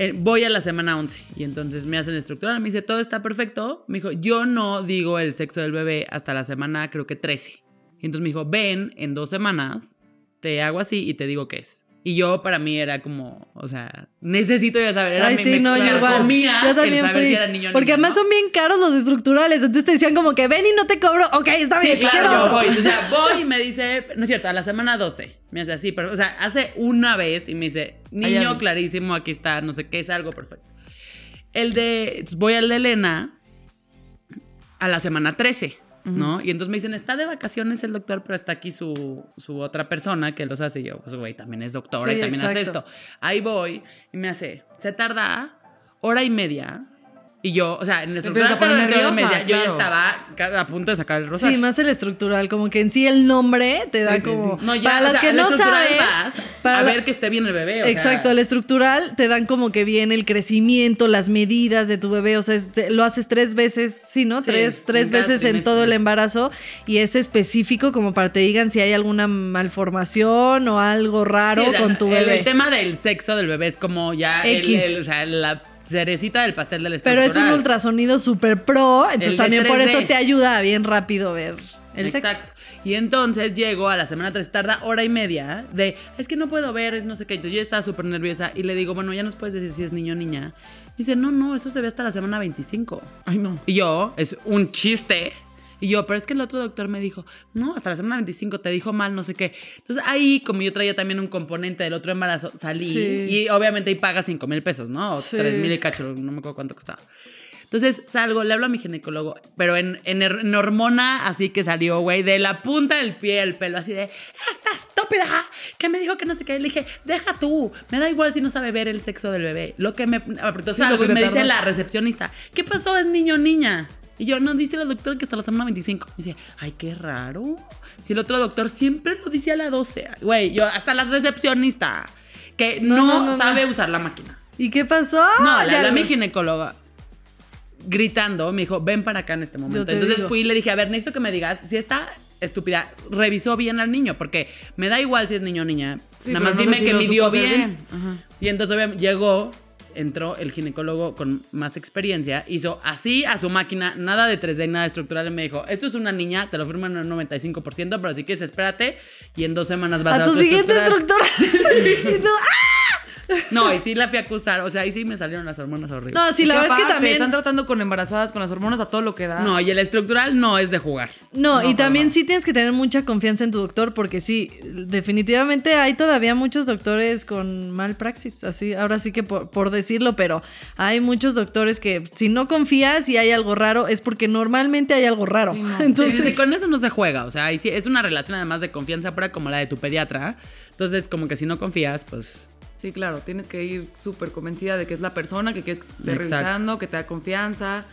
eh, voy a la semana 11 y entonces me hacen estructural. Me dice, todo está perfecto. Me dijo, yo no digo el sexo del bebé hasta la semana, creo que 13. Y entonces me dijo, ven en dos semanas, te hago así y te digo qué es. Y yo, para mí, era como, o sea, necesito ya saber. Era Ay, mi- sí, me no, yo claro, igual. comía Yo el también saber fui. si era niño porque niña, además ¿no? son bien caros los estructurales. Entonces te decían como que ven y no te cobro. Ok, está bien, Sí, claro, yo otro. voy. O sea, voy y me dice, no es cierto, a la semana 12. Me hace así, pero, o sea, hace una vez y me dice, niño clarísimo, aquí está, no sé qué, es algo perfecto. El de, voy al de Elena a la semana 13, ¿no? Y entonces me dicen, está de vacaciones el doctor, pero está aquí su, su otra persona que los hace. Y yo, pues, güey, también es doctora Sí, y también hace esto. Ahí voy y me hace, se tarda hora y media. Y yo, o sea, en el estructural poner tarda hora y nerviosa, media, yo ya claro. estaba a punto de sacar el rosario. Sí, más el estructural, como que en sí el nombre te da Sí, sí, como. sí. No, ya, para las sea, que al no saben. para a la- ver que esté bien el bebé. o sea, Exacto, el estructural te dan como que bien el crecimiento, las medidas de tu bebé, o sea, este, lo haces tres veces, sí, ¿no? Sí, tres tres veces en todo el embarazo y es específico como para te digan si hay alguna malformación o algo raro sí, sea, con tu el- bebé. El, tema del sexo del bebé es como ya el- X. el- o sea, la cerecita del pastel del Pero es un ultrasonido super pro, entonces El también por 3D. eso te ayuda a bien rápido ver el sexo. Exacto. Y entonces llego a la semana 3, tarda hora y media de, es que no puedo ver, es no sé qué. Entonces yo estaba súper nerviosa y le digo, bueno, ya nos puedes decir si es niño o niña. Me dice, no, no, eso se ve hasta la semana 25. Ay, no. Y yo, es un chiste. Y yo, pero es que el otro doctor me dijo, no, hasta la semana 25 te dijo mal, no sé qué. Entonces ahí, como yo traía también un componente del otro embarazo, salí Sí. y obviamente ahí paga 5 mil pesos, ¿no? O Sí. 3 mil y cacho, no me acuerdo cuánto costaba. Entonces salgo, le hablo a mi ginecólogo, pero en, en, en hormona, así que salió, güey, de la punta del pie el pelo, así de, esta estúpida, que me dijo que no sé qué. Le dije, deja tú, me da igual si no sabe ver el sexo del bebé. Lo que me. Sí, lo salgo y me dice la recepcionista, ¿qué pasó? ¿Es niño o niña? Y yo, no, dice la doctora que hasta la semana 25. Me dice, ay, qué raro. Si el otro doctor siempre lo dice a la 12. Güey, yo, hasta la recepcionista, que No, no, no, no, sabe usar la máquina. ¿Y qué pasó? No, le Ya hablé a lo- mi ginecóloga gritando, me dijo, ven para acá en este momento. Entonces digo. fui y le dije, a ver, necesito que me digas si esta estúpida revisó bien al niño, porque me da igual si es niño o niña. Sí, Nada más no dime que midió bien. Y entonces obviamente, llegó, entró el ginecólogo con más experiencia, hizo así a su máquina, nada de 3D, nada estructural, y me dijo, esto es una niña, te lo firman en un 95%, pero si quieres espérate y en dos semanas vas a, A tu siguiente estructural". estructura. <laughs> <laughs> Y tú, ¡ah! No, y sí la fui a acusar. O sea, ahí sí me salieron las hormonas horribles. No, sí, la verdad es que también. Están tratando con embarazadas, con las hormonas a todo lo que da. No, y el estructural no es de jugar. No, No, y también nada. sí tienes que tener mucha confianza en tu doctor porque sí, definitivamente hay todavía muchos doctores con mal praxis, así, ahora sí que por, por decirlo, pero hay muchos doctores que si no confías y hay algo raro es porque normalmente hay algo raro. <laughs> Entonces, con eso no se juega. O sea, es una relación además de confianza pura como la de tu pediatra. Entonces, como que si no confías, pues. Sí, claro, tienes que ir súper convencida de que es la persona que quieres que te esté Exacto. revisando, que te da confianza.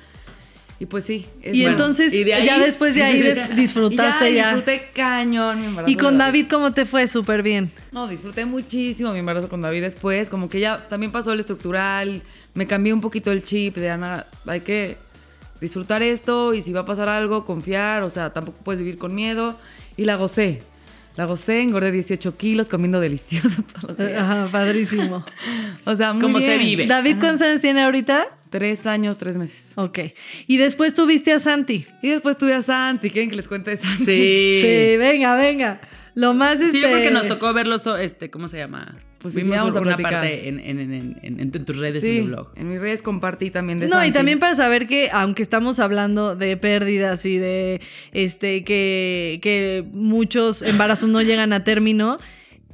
Y pues sí. es y bueno. entonces y de ahí- ya después de ahí des- <laughs> disfrutaste Y ya. disfruté cañón mi embarazo. Y con de David, ¿cómo te fue? Súper bien. No, disfruté muchísimo mi embarazo con David después. Como que ya también pasó el estructural. Me cambié un poquito el chip de Ana. Hay que disfrutar esto y si va a pasar algo, confiar. O sea, tampoco puedes vivir con miedo. Y la gocé. La gocé, engordé 18 kilos comiendo delicioso todos los días. Ajá, padrísimo. O sea, muy Cómo se bien. vive. David, ¿cuántos años tiene ahorita? Tres años, tres meses. Ok. Y después tuviste a Santi. Y después tuve a Santi. ¿Quieren que les cuente de Santi? Sí. Sí, venga, venga. Lo más este... Sí, porque nos tocó verlos, este, ¿cómo se llama? Pues sí, Vimos vamos a una platicar. parte en, en, en, en, en- en tus redes, Sí, en tu blog. en mis redes compartí también de No, y también para saber que, aunque estamos hablando de pérdidas y de este que, que muchos embarazos no llegan a término,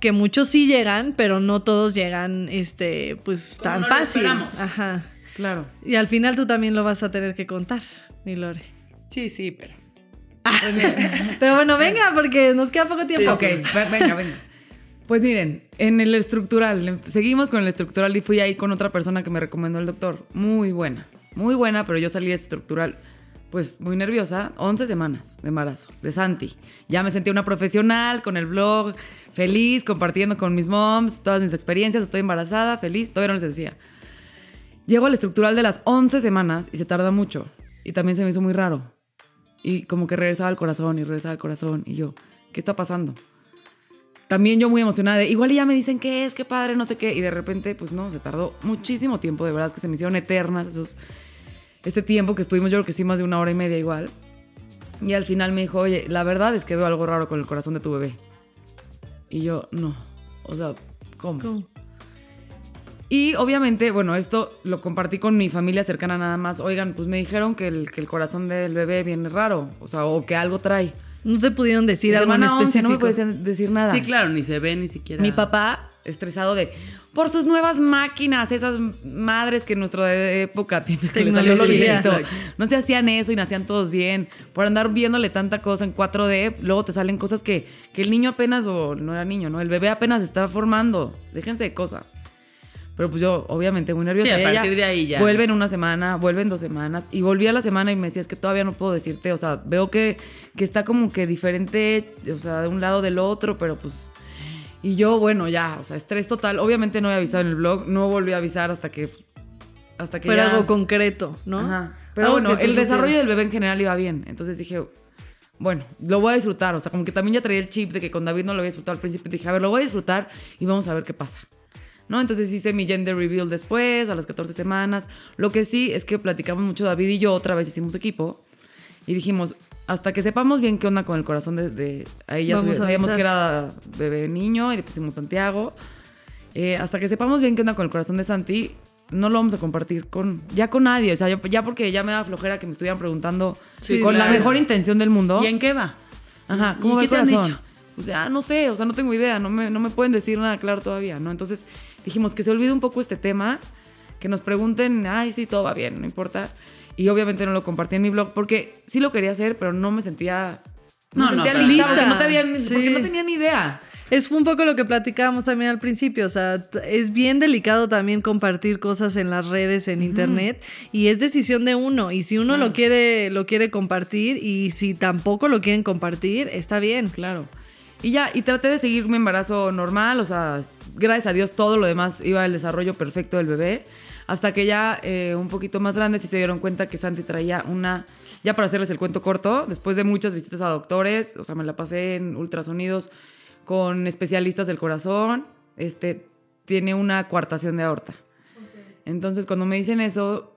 que muchos sí llegan, pero no todos llegan este, pues Como tan no lo fácil. esperamos. Ajá. Claro. Y al final tú también lo vas a tener que contar, mi Lore. Sí, sí, pero. <laughs> Pero bueno, venga, porque nos queda poco tiempo. Ok, ve- venga, venga. Pues miren, en el estructural, em- seguimos con el estructural y fui ahí con otra persona que me recomendó el doctor. Muy buena, muy buena, pero yo salí de estructural, pues muy nerviosa. 11 semanas de embarazo, de Santi. Ya me sentí una profesional con el blog, feliz, compartiendo con mis moms todas mis experiencias. Estoy embarazada, feliz, todavía no les decía. Llego al estructural de las 11 semanas y se tarda mucho. Y también se me hizo muy raro. Y como que regresaba al corazón y regresaba al corazón. Y yo, ¿qué está pasando? También yo muy emocionada de, igual y ya me dicen qué es, qué padre, no sé qué. Y de repente, pues no, se tardó muchísimo tiempo, de verdad que se me hicieron eternas esos, ese tiempo que estuvimos, yo creo que sí, más de una hora y media igual. Y al final me dijo, oye, la verdad es que veo algo raro con el corazón de tu bebé. Y yo, no, o sea, ¿cómo? ¿Cómo? Y obviamente, bueno, esto lo compartí con mi familia cercana nada más. Oigan, pues me dijeron que el, que el corazón del bebé viene raro, o sea, o que algo trae. No te pudieron decir algo en Semana 11 específico. no me puedes decir nada. Sí, claro, ni se ve ni siquiera. Mi papá, estresado de, por sus nuevas máquinas, esas madres que en nuestra época <laughs> tiene que le salió lo Tecnología. viejito. No se hacían eso y nacían todos bien. Por andar viéndole tanta cosa en 4D, luego te salen cosas que, que el niño apenas, o no era niño, ¿no? El bebé apenas está formando. Déjense de cosas. Pero pues yo, obviamente, muy nerviosa. Sí, a Y ella partir de ahí ya. Vuelve en una semana, vuelve en dos semanas. Y volví a la semana y me decía, es que todavía no puedo decirte. O sea, veo que, que está como que diferente, o sea, de un lado del otro, pero pues... Y yo, bueno, ya, o sea, estrés total. Obviamente no había avisado en el blog, no volví a avisar hasta que... Hasta que ya- algo concreto, ¿no? Ajá. Pero Algo bueno, el desarrollo del bebé en general iba bien. Entonces dije, bueno, lo voy a disfrutar. O sea, como que también ya traía el chip de que con David no lo había disfrutado al principio. Dije, a ver, lo voy a disfrutar y vamos a ver qué pasa. ¿No? Entonces hice mi gender reveal después, a las 14 semanas. Lo que sí es que platicamos mucho David y yo, otra vez hicimos equipo. Y dijimos, hasta que sepamos bien qué onda con el corazón de... de ahí ya sabíamos que era bebé niño y le pusimos Santiago. Eh, hasta que sepamos bien qué onda con el corazón de Santi, no lo vamos a compartir con ya con nadie. O sea, yo- ya porque ya me da flojera que me estuvieran preguntando Sí, con la mejor intención del mundo. ¿Y en qué va? Ajá, ¿Y ¿cómo va qué el te han corazón? dicho? O sea, no sé, o sea, no tengo idea, no me, no me pueden decir nada claro todavía, ¿no? Entonces dijimos que se olvide un poco este tema, que nos pregunten, ay, sí, todo va bien, no importa. Y obviamente no lo compartí en mi blog porque sí lo quería hacer, pero no me sentía, no, No, me no, sentía lista, porque no, tenía, ni- Sí. porque no tenía ni idea. Es un poco lo que platicábamos también al principio, o sea, es bien delicado también compartir cosas en las redes, en internet, y es decisión de uno, y si uno lo quiere lo quiere compartir y si tampoco lo quieren compartir, está bien. Claro. Y ya, y traté de seguir mi embarazo normal, o sea, gracias a Dios todo lo demás iba al desarrollo perfecto del bebé, hasta que ya eh, un poquito más grandes sí se dieron cuenta que Santi traía una, ya para hacerles el cuento corto, después de muchas visitas a doctores, o sea, me la pasé en ultrasonidos con especialistas del corazón, este, tiene una coartación de aorta. Entonces, cuando me dicen eso,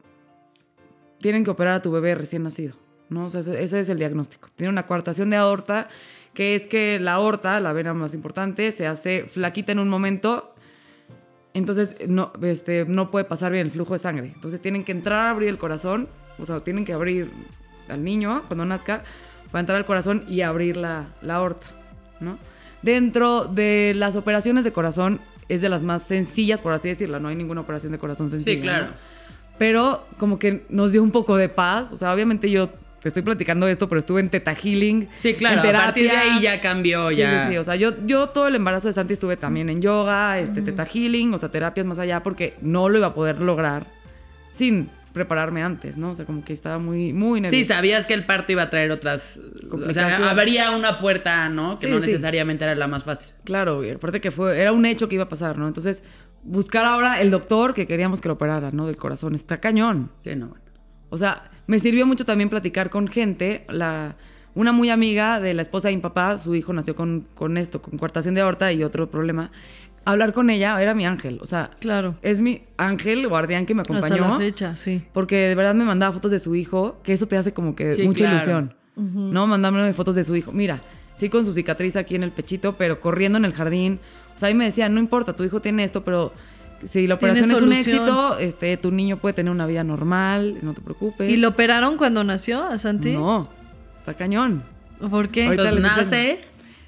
tienen que operar a tu bebé recién nacido, ¿no? O sea, ese, ese es el diagnóstico. Tiene una coartación de aorta, que es que la aorta, la vena más importante, se hace flaquita en un momento Entonces no, este, no puede pasar bien el flujo de sangre. Entonces tienen que entrar a abrir el corazón, o sea, tienen que abrir al niño cuando nazca para entrar al corazón y abrir la, la aorta, ¿no? Dentro de las operaciones de corazón es de las más sencillas, por así decirlo. No hay ninguna operación de corazón sencilla. Sí, claro. ¿no? Pero como que nos dio un poco de paz. O sea, obviamente yo te estoy platicando esto, pero estuve en Teta Healing. Sí, claro. En A partir de terapia. ahí ya cambió, Sí, ya. sí, sí. O sea, yo, yo todo el embarazo de Santi estuve también en yoga, este, teta healing, o sea, terapias más allá, porque no lo iba a poder lograr sin prepararme antes, ¿no? O sea, como que estaba muy, muy nerviosa. Sí, sabías que el parto iba a traer otras. O sea, habría una puerta, ¿no? Que Sí, no sí. necesariamente era la más fácil. Claro, y aparte que fue, era un hecho que iba a pasar, ¿no? Entonces, buscar ahora el doctor que queríamos que lo operara, ¿no? Del corazón, está cañón. Sí, no, bueno. O sea, me sirvió mucho también platicar con gente. La, una muy amiga de la esposa de mi papá, su hijo nació con, con esto, con coartación de aorta y otro problema. Hablar con ella era mi ángel. O sea, Claro. es mi ángel guardián que me Hasta acompañó. la fecha, sí. Porque de verdad me mandaba fotos de su hijo, que eso te hace como que Sí, mucha claro. ilusión. ¿No? Mandándome fotos de su hijo. Mira, sí con su cicatriz aquí en el pechito, pero corriendo en el jardín. O sea, ahí me decían, no importa, tu hijo tiene esto, pero si la operación es un éxito, este, tu niño puede tener una vida normal, no te preocupes. ¿Y lo operaron cuando nació a Santi? No, está cañón. ¿Por qué? Ahorita Entonces les nace.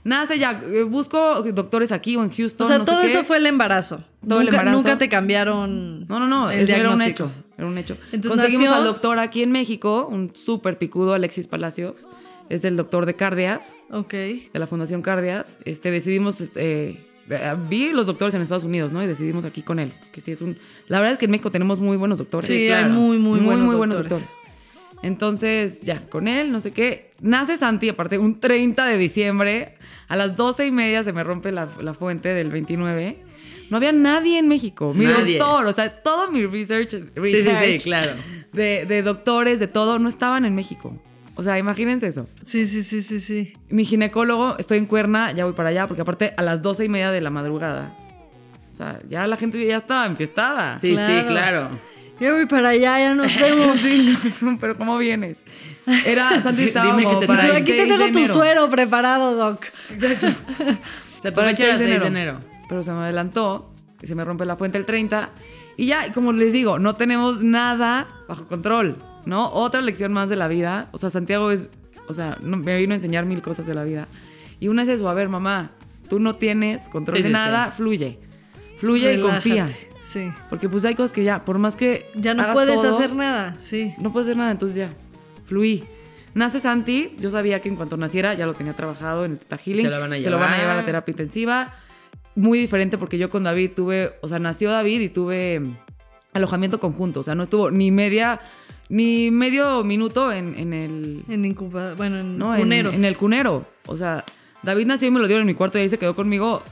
Nace ya, eh, busco doctores aquí o en Houston. O sea, no sé todo qué. eso fue el embarazo. Todo el nunca, embarazo. nunca te cambiaron. No, no, no, el era un diagnóstico. hecho. Era un hecho. Entonces Conseguimos nació- al doctor aquí en México, un súper picudo, Alexis Palacios. Es el doctor de Cardias, Ok. de la Fundación Cardias. Este, decidimos, este, eh, vi los doctores en Estados Unidos, ¿no? Y decidimos aquí con él. Que sí es un. La verdad es que en México tenemos muy buenos doctores. Sí, claro. hay muy, muy, buenos muy buenos doctores. doctores. Entonces, ya, con él, no sé qué. Nace Santi, aparte, un 30 de diciembre. A las 12 y media se me rompe la, la fuente del 29. No había nadie en México. Mi Nadie. doctor, o sea, todo mi research, Sí, sí, research sí, claro. de, de doctores, de todo, no estaban en México. O sea, imagínense eso. Sí, sí, sí, sí, sí. Mi ginecólogo, estoy en Cuerna, ya voy para allá, porque aparte a las 12 y media de la madrugada. O sea, ya la gente ya estaba enfiestada. Sí, Claro. sí, claro. Yo voy para allá, ya nos vemos. <laughs> Sí, pero ¿cómo vienes? Era, Santi estaba <laughs> Dime como que te para aquí te 6 de tengo tu enero. suero preparado, Doc. O sea, tu Para el fecha era 6 6 de enero. Pero se me adelantó y se me rompe la fuente el 30. Y ya, como les digo, no tenemos nada bajo control, ¿no? Otra lección más de la vida. O sea, Santiago es, o sea, no- me vino a enseñar mil cosas de la vida. Y una es eso, a ver, mamá, tú no tienes control Sí, de sí, nada, fluye. Fluye y confía. Sí. Porque pues hay cosas que ya, por más que Ya no hagas puedes todo, hacer nada. Sí. no puedes hacer nada, entonces ya, fluí. Nace Santi, yo sabía que en cuanto naciera ya lo tenía trabajado en el Teta Healing. Se lo van a Se lo van a llevar. llevar a terapia intensiva. Muy diferente porque yo con David tuve, o sea, nació David y tuve alojamiento conjunto. O sea, no estuvo ni media, ni medio minuto en, en el, En incubador. Bueno, en no, en- cuneros. En, el cunero. O sea, David nació y me lo dieron en mi cuarto y ahí se quedó conmigo,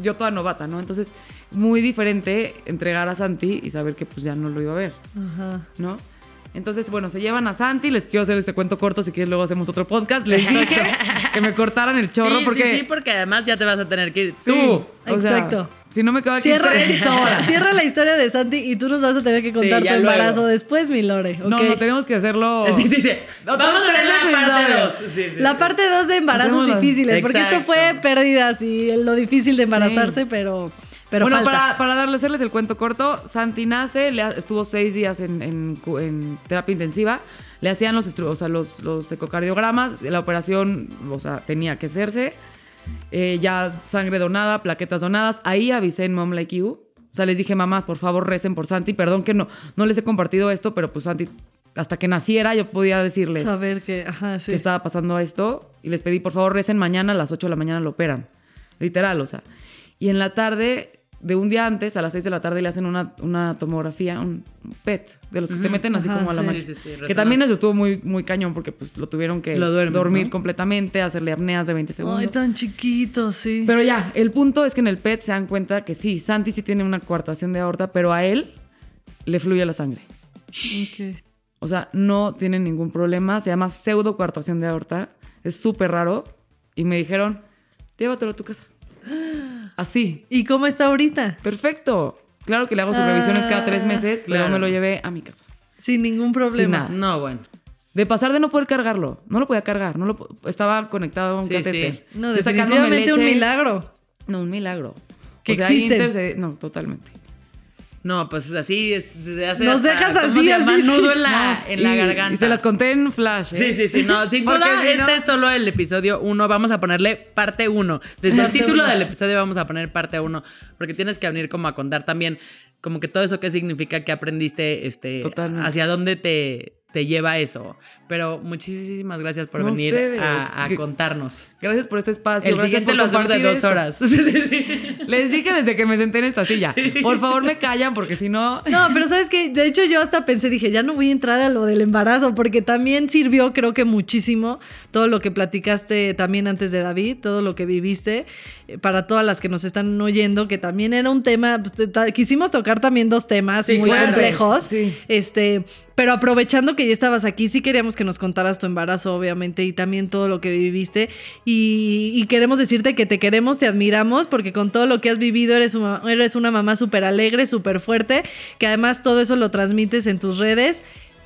yo toda novata, ¿no? Entonces, muy diferente entregar a Santi y saber que pues ya no lo iba a ver. Ajá. ¿no? Entonces, bueno, se llevan a Santi, les quiero hacer este cuento corto, si quieres luego hacemos otro podcast. Les dije <laughs> que me cortaran el chorro sí, porque... sí, sí, porque además ya te vas a tener que ir Sí, tú. o sea, exacto. si no me quedo aquí Cierra, tres horas. cierra la historia de Santi y tú nos vas a tener que contar ya tu embarazo luego. después, mi Lore. No, no, tenemos que hacerlo... Sí, sí, sí. Otros Vamos a la parte episodios. 2. Sí, sí, La sí. parte 2 de embarazos Hacemos difíciles, porque esto fue pérdidas y lo difícil de embarazarse, pero, pero bueno, falta. para, para darle, hacerles el cuento corto, Santi nace, le estuvo seis días en, en en terapia intensiva, le hacían los, o sea, los, los ecocardiogramas, la operación, o sea, tenía que hacerse, eh, ya sangre donada, plaquetas donadas, ahí avisé en Mom Like You, o sea, les dije, mamás, por favor, recen por Santi, perdón que no, no les he compartido esto, pero pues Santi, hasta que naciera yo podía decirles Saber que, ajá, sí. que estaba pasando esto y les pedí, por favor, recen mañana a las 8 de la mañana lo operan. Literal, o sea. Y en la tarde, de un día antes, a las 6 de la tarde, le hacen una, una tomografía, un PET, de los que te meten así Ajá, como a la sí. máquina. Sí, sí, que también eso estuvo muy, muy cañón porque pues lo tuvieron que Lo duermen, dormir ¿no? completamente, hacerle apneas de 20 segundos. Ay, tan chiquito, sí. Pero ya, el punto es que en el PET se dan cuenta que sí, Santi sí tiene una coartación de aorta, pero a él le fluye la sangre. Ok. O sea, no tienen ningún problema. Se llama pseudo coartación de aorta. Es súper raro. Y me dijeron, llévatelo a tu casa. Así. ¿Y cómo está ahorita? Perfecto. Claro que le hago sus revisiones cada tres Ah, meses, pero claro. me lo llevé a mi casa. Sin ningún problema. nada. No, bueno. De pasar de no poder cargarlo. No lo podía cargar. No lo po- estaba conectado a un Sí, catéter. No, sacándome definitivamente un milagro. No, un milagro. Que o sea, existen. No, totalmente. No, pues así se hace Nos hasta, dejas ¿cómo así, se llama? así, sí. nudo en la, en la Y- garganta. Y se las conté en flash. ¿eh? Sí, sí, sí, no, sin duda, si no- este es solo el episodio 1. Vamos a ponerle parte 1. Desde el <laughs> título uno. del episodio vamos a poner parte 1. Porque tienes que venir como a contar también, como que todo eso que significa que aprendiste, este, Totalmente. hacia dónde te, te lleva eso. Pero muchísimas gracias por No, venir a, a Que- contarnos. Gracias por este espacio. El gracias siguiente por lo hacemos de dos esto. horas. <laughs> Sí, sí, sí. <laughs> Les dije desde que me senté en esta silla. Por favor, me callan porque si no. No, pero sabes que de hecho yo hasta pensé, dije, ya no voy a entrar a lo del embarazo, porque también sirvió, creo que muchísimo, todo lo que platicaste también antes de David, todo lo que viviste, eh, para todas las que nos están oyendo, que también era un tema, pues, quisimos tocar también dos temas muy claro. complejos, Sí. este, pero aprovechando que ya estabas aquí, sí queríamos que nos contaras tu embarazo, obviamente, y también todo lo que viviste, y, y queremos decirte que te queremos, te admiramos, porque con todo lo que has vivido eres una, eres una mamá súper alegre, súper fuerte, que además todo eso lo transmites en tus redes.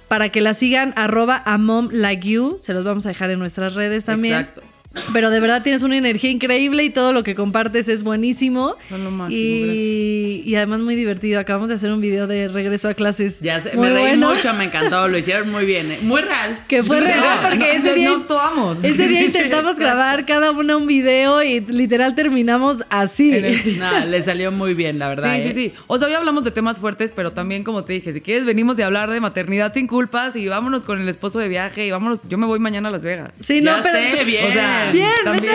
Para que la sigan, arroba a mom like you. Se los vamos a dejar en nuestras redes también. Exacto. Pero de verdad tienes una energía increíble y todo lo que compartes es buenísimo. Son lo máximo, y, y además muy divertido. Acabamos de hacer un video de regreso a clases. Ya sé, muy me reí bueno, mucho, me encantó, lo hicieron muy bien, ¿eh? muy real. Que fue real porque no, ese no, día, no actuamos. ese día <laughs> intentamos grabar cada una un video y literal terminamos así. No, le salió muy bien, la verdad. Sí, sí, ¿eh? sí. O sea, hoy hablamos de temas fuertes, pero también, como te dije, si quieres, venimos de hablar de maternidad sin culpas y vámonos con el esposo de viaje y vámonos. Yo me voy mañana a Las Vegas. Sí, Ya no, pero. sé, bien. O sea, Bien, también.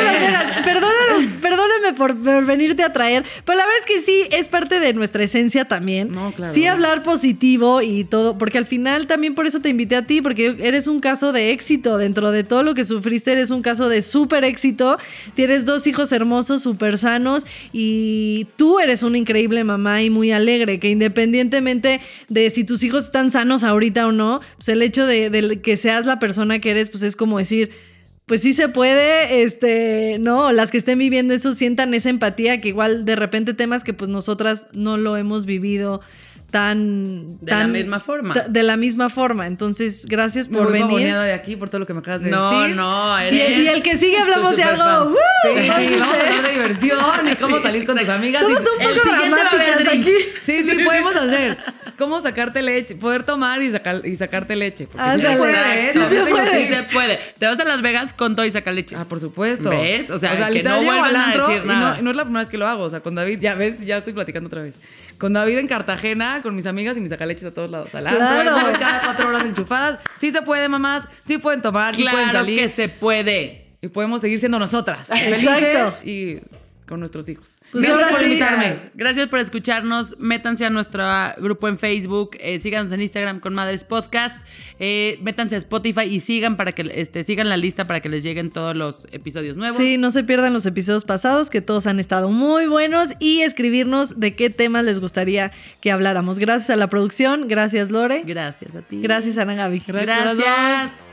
Perdóname, perdóname por, por venirte a traer. Pero la verdad es que sí, es parte de nuestra esencia también. No, claro. Sí, hablar positivo y todo. Porque al final también por eso te invité a ti, porque eres un caso de éxito. Dentro de todo lo que sufriste, eres un caso de súper éxito. Tienes dos hijos hermosos, súper sanos. Y tú eres una increíble mamá y muy alegre. Que independientemente de si tus hijos están sanos ahorita o no, pues el hecho de, de que seas la persona que eres, pues es como decir pues sí se puede, este, no, las que estén viviendo eso sientan esa empatía que igual de repente temas que pues nosotras no lo hemos vivido tan De la tan- misma forma. de la misma forma. Entonces, gracias Me por voy venir. de aquí por todo lo que me acabas de No, decir. no, Y, eres. y el que sigue hablamos de algo. ¡uh! Sí, sí, vamos a hablar de diversión y cómo salir con tus amigas. Somos y- un poco dramáticas aquí. Sí, sí, podemos hacer. ¿Cómo sacarte leche? Poder tomar y, sacar, y sacarte leche. Porque sí se puede, ¿eh? Sí se puede. Sí tips. se puede. Te vas a Las Vegas con todo y saca leche. Ah, por supuesto. ¿Ves? O sea, que no vuelvan a decir y nada. No, no es la primera vez que lo hago. O sea, con David, ya ves, ya estoy platicando otra vez. Con David en Cartagena, con mis amigas y mis sacaleches a todos lados. Al antro, Claro. cada cuatro horas enchufadas. Sí se puede, mamás. Sí pueden tomar, sí pueden claro salir. que se puede. Y podemos seguir siendo nosotras. Exacto. Felices y con nuestros hijos. Pues Gracias por sí. invitarme. Gracias por escucharnos. Métanse a nuestro grupo en Facebook. eh, síganos en Instagram con Madres Podcast. eh, métanse a Spotify y sigan para que este, sigan la lista para que les lleguen todos los episodios nuevos. Sí, no se pierdan los episodios pasados, que todos han estado muy buenos, y escribirnos de qué temas les gustaría que habláramos. Gracias a la producción, gracias Lore, Gracias a ti. gracias Ana Gaby. Gracias Gracias.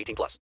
18 plus.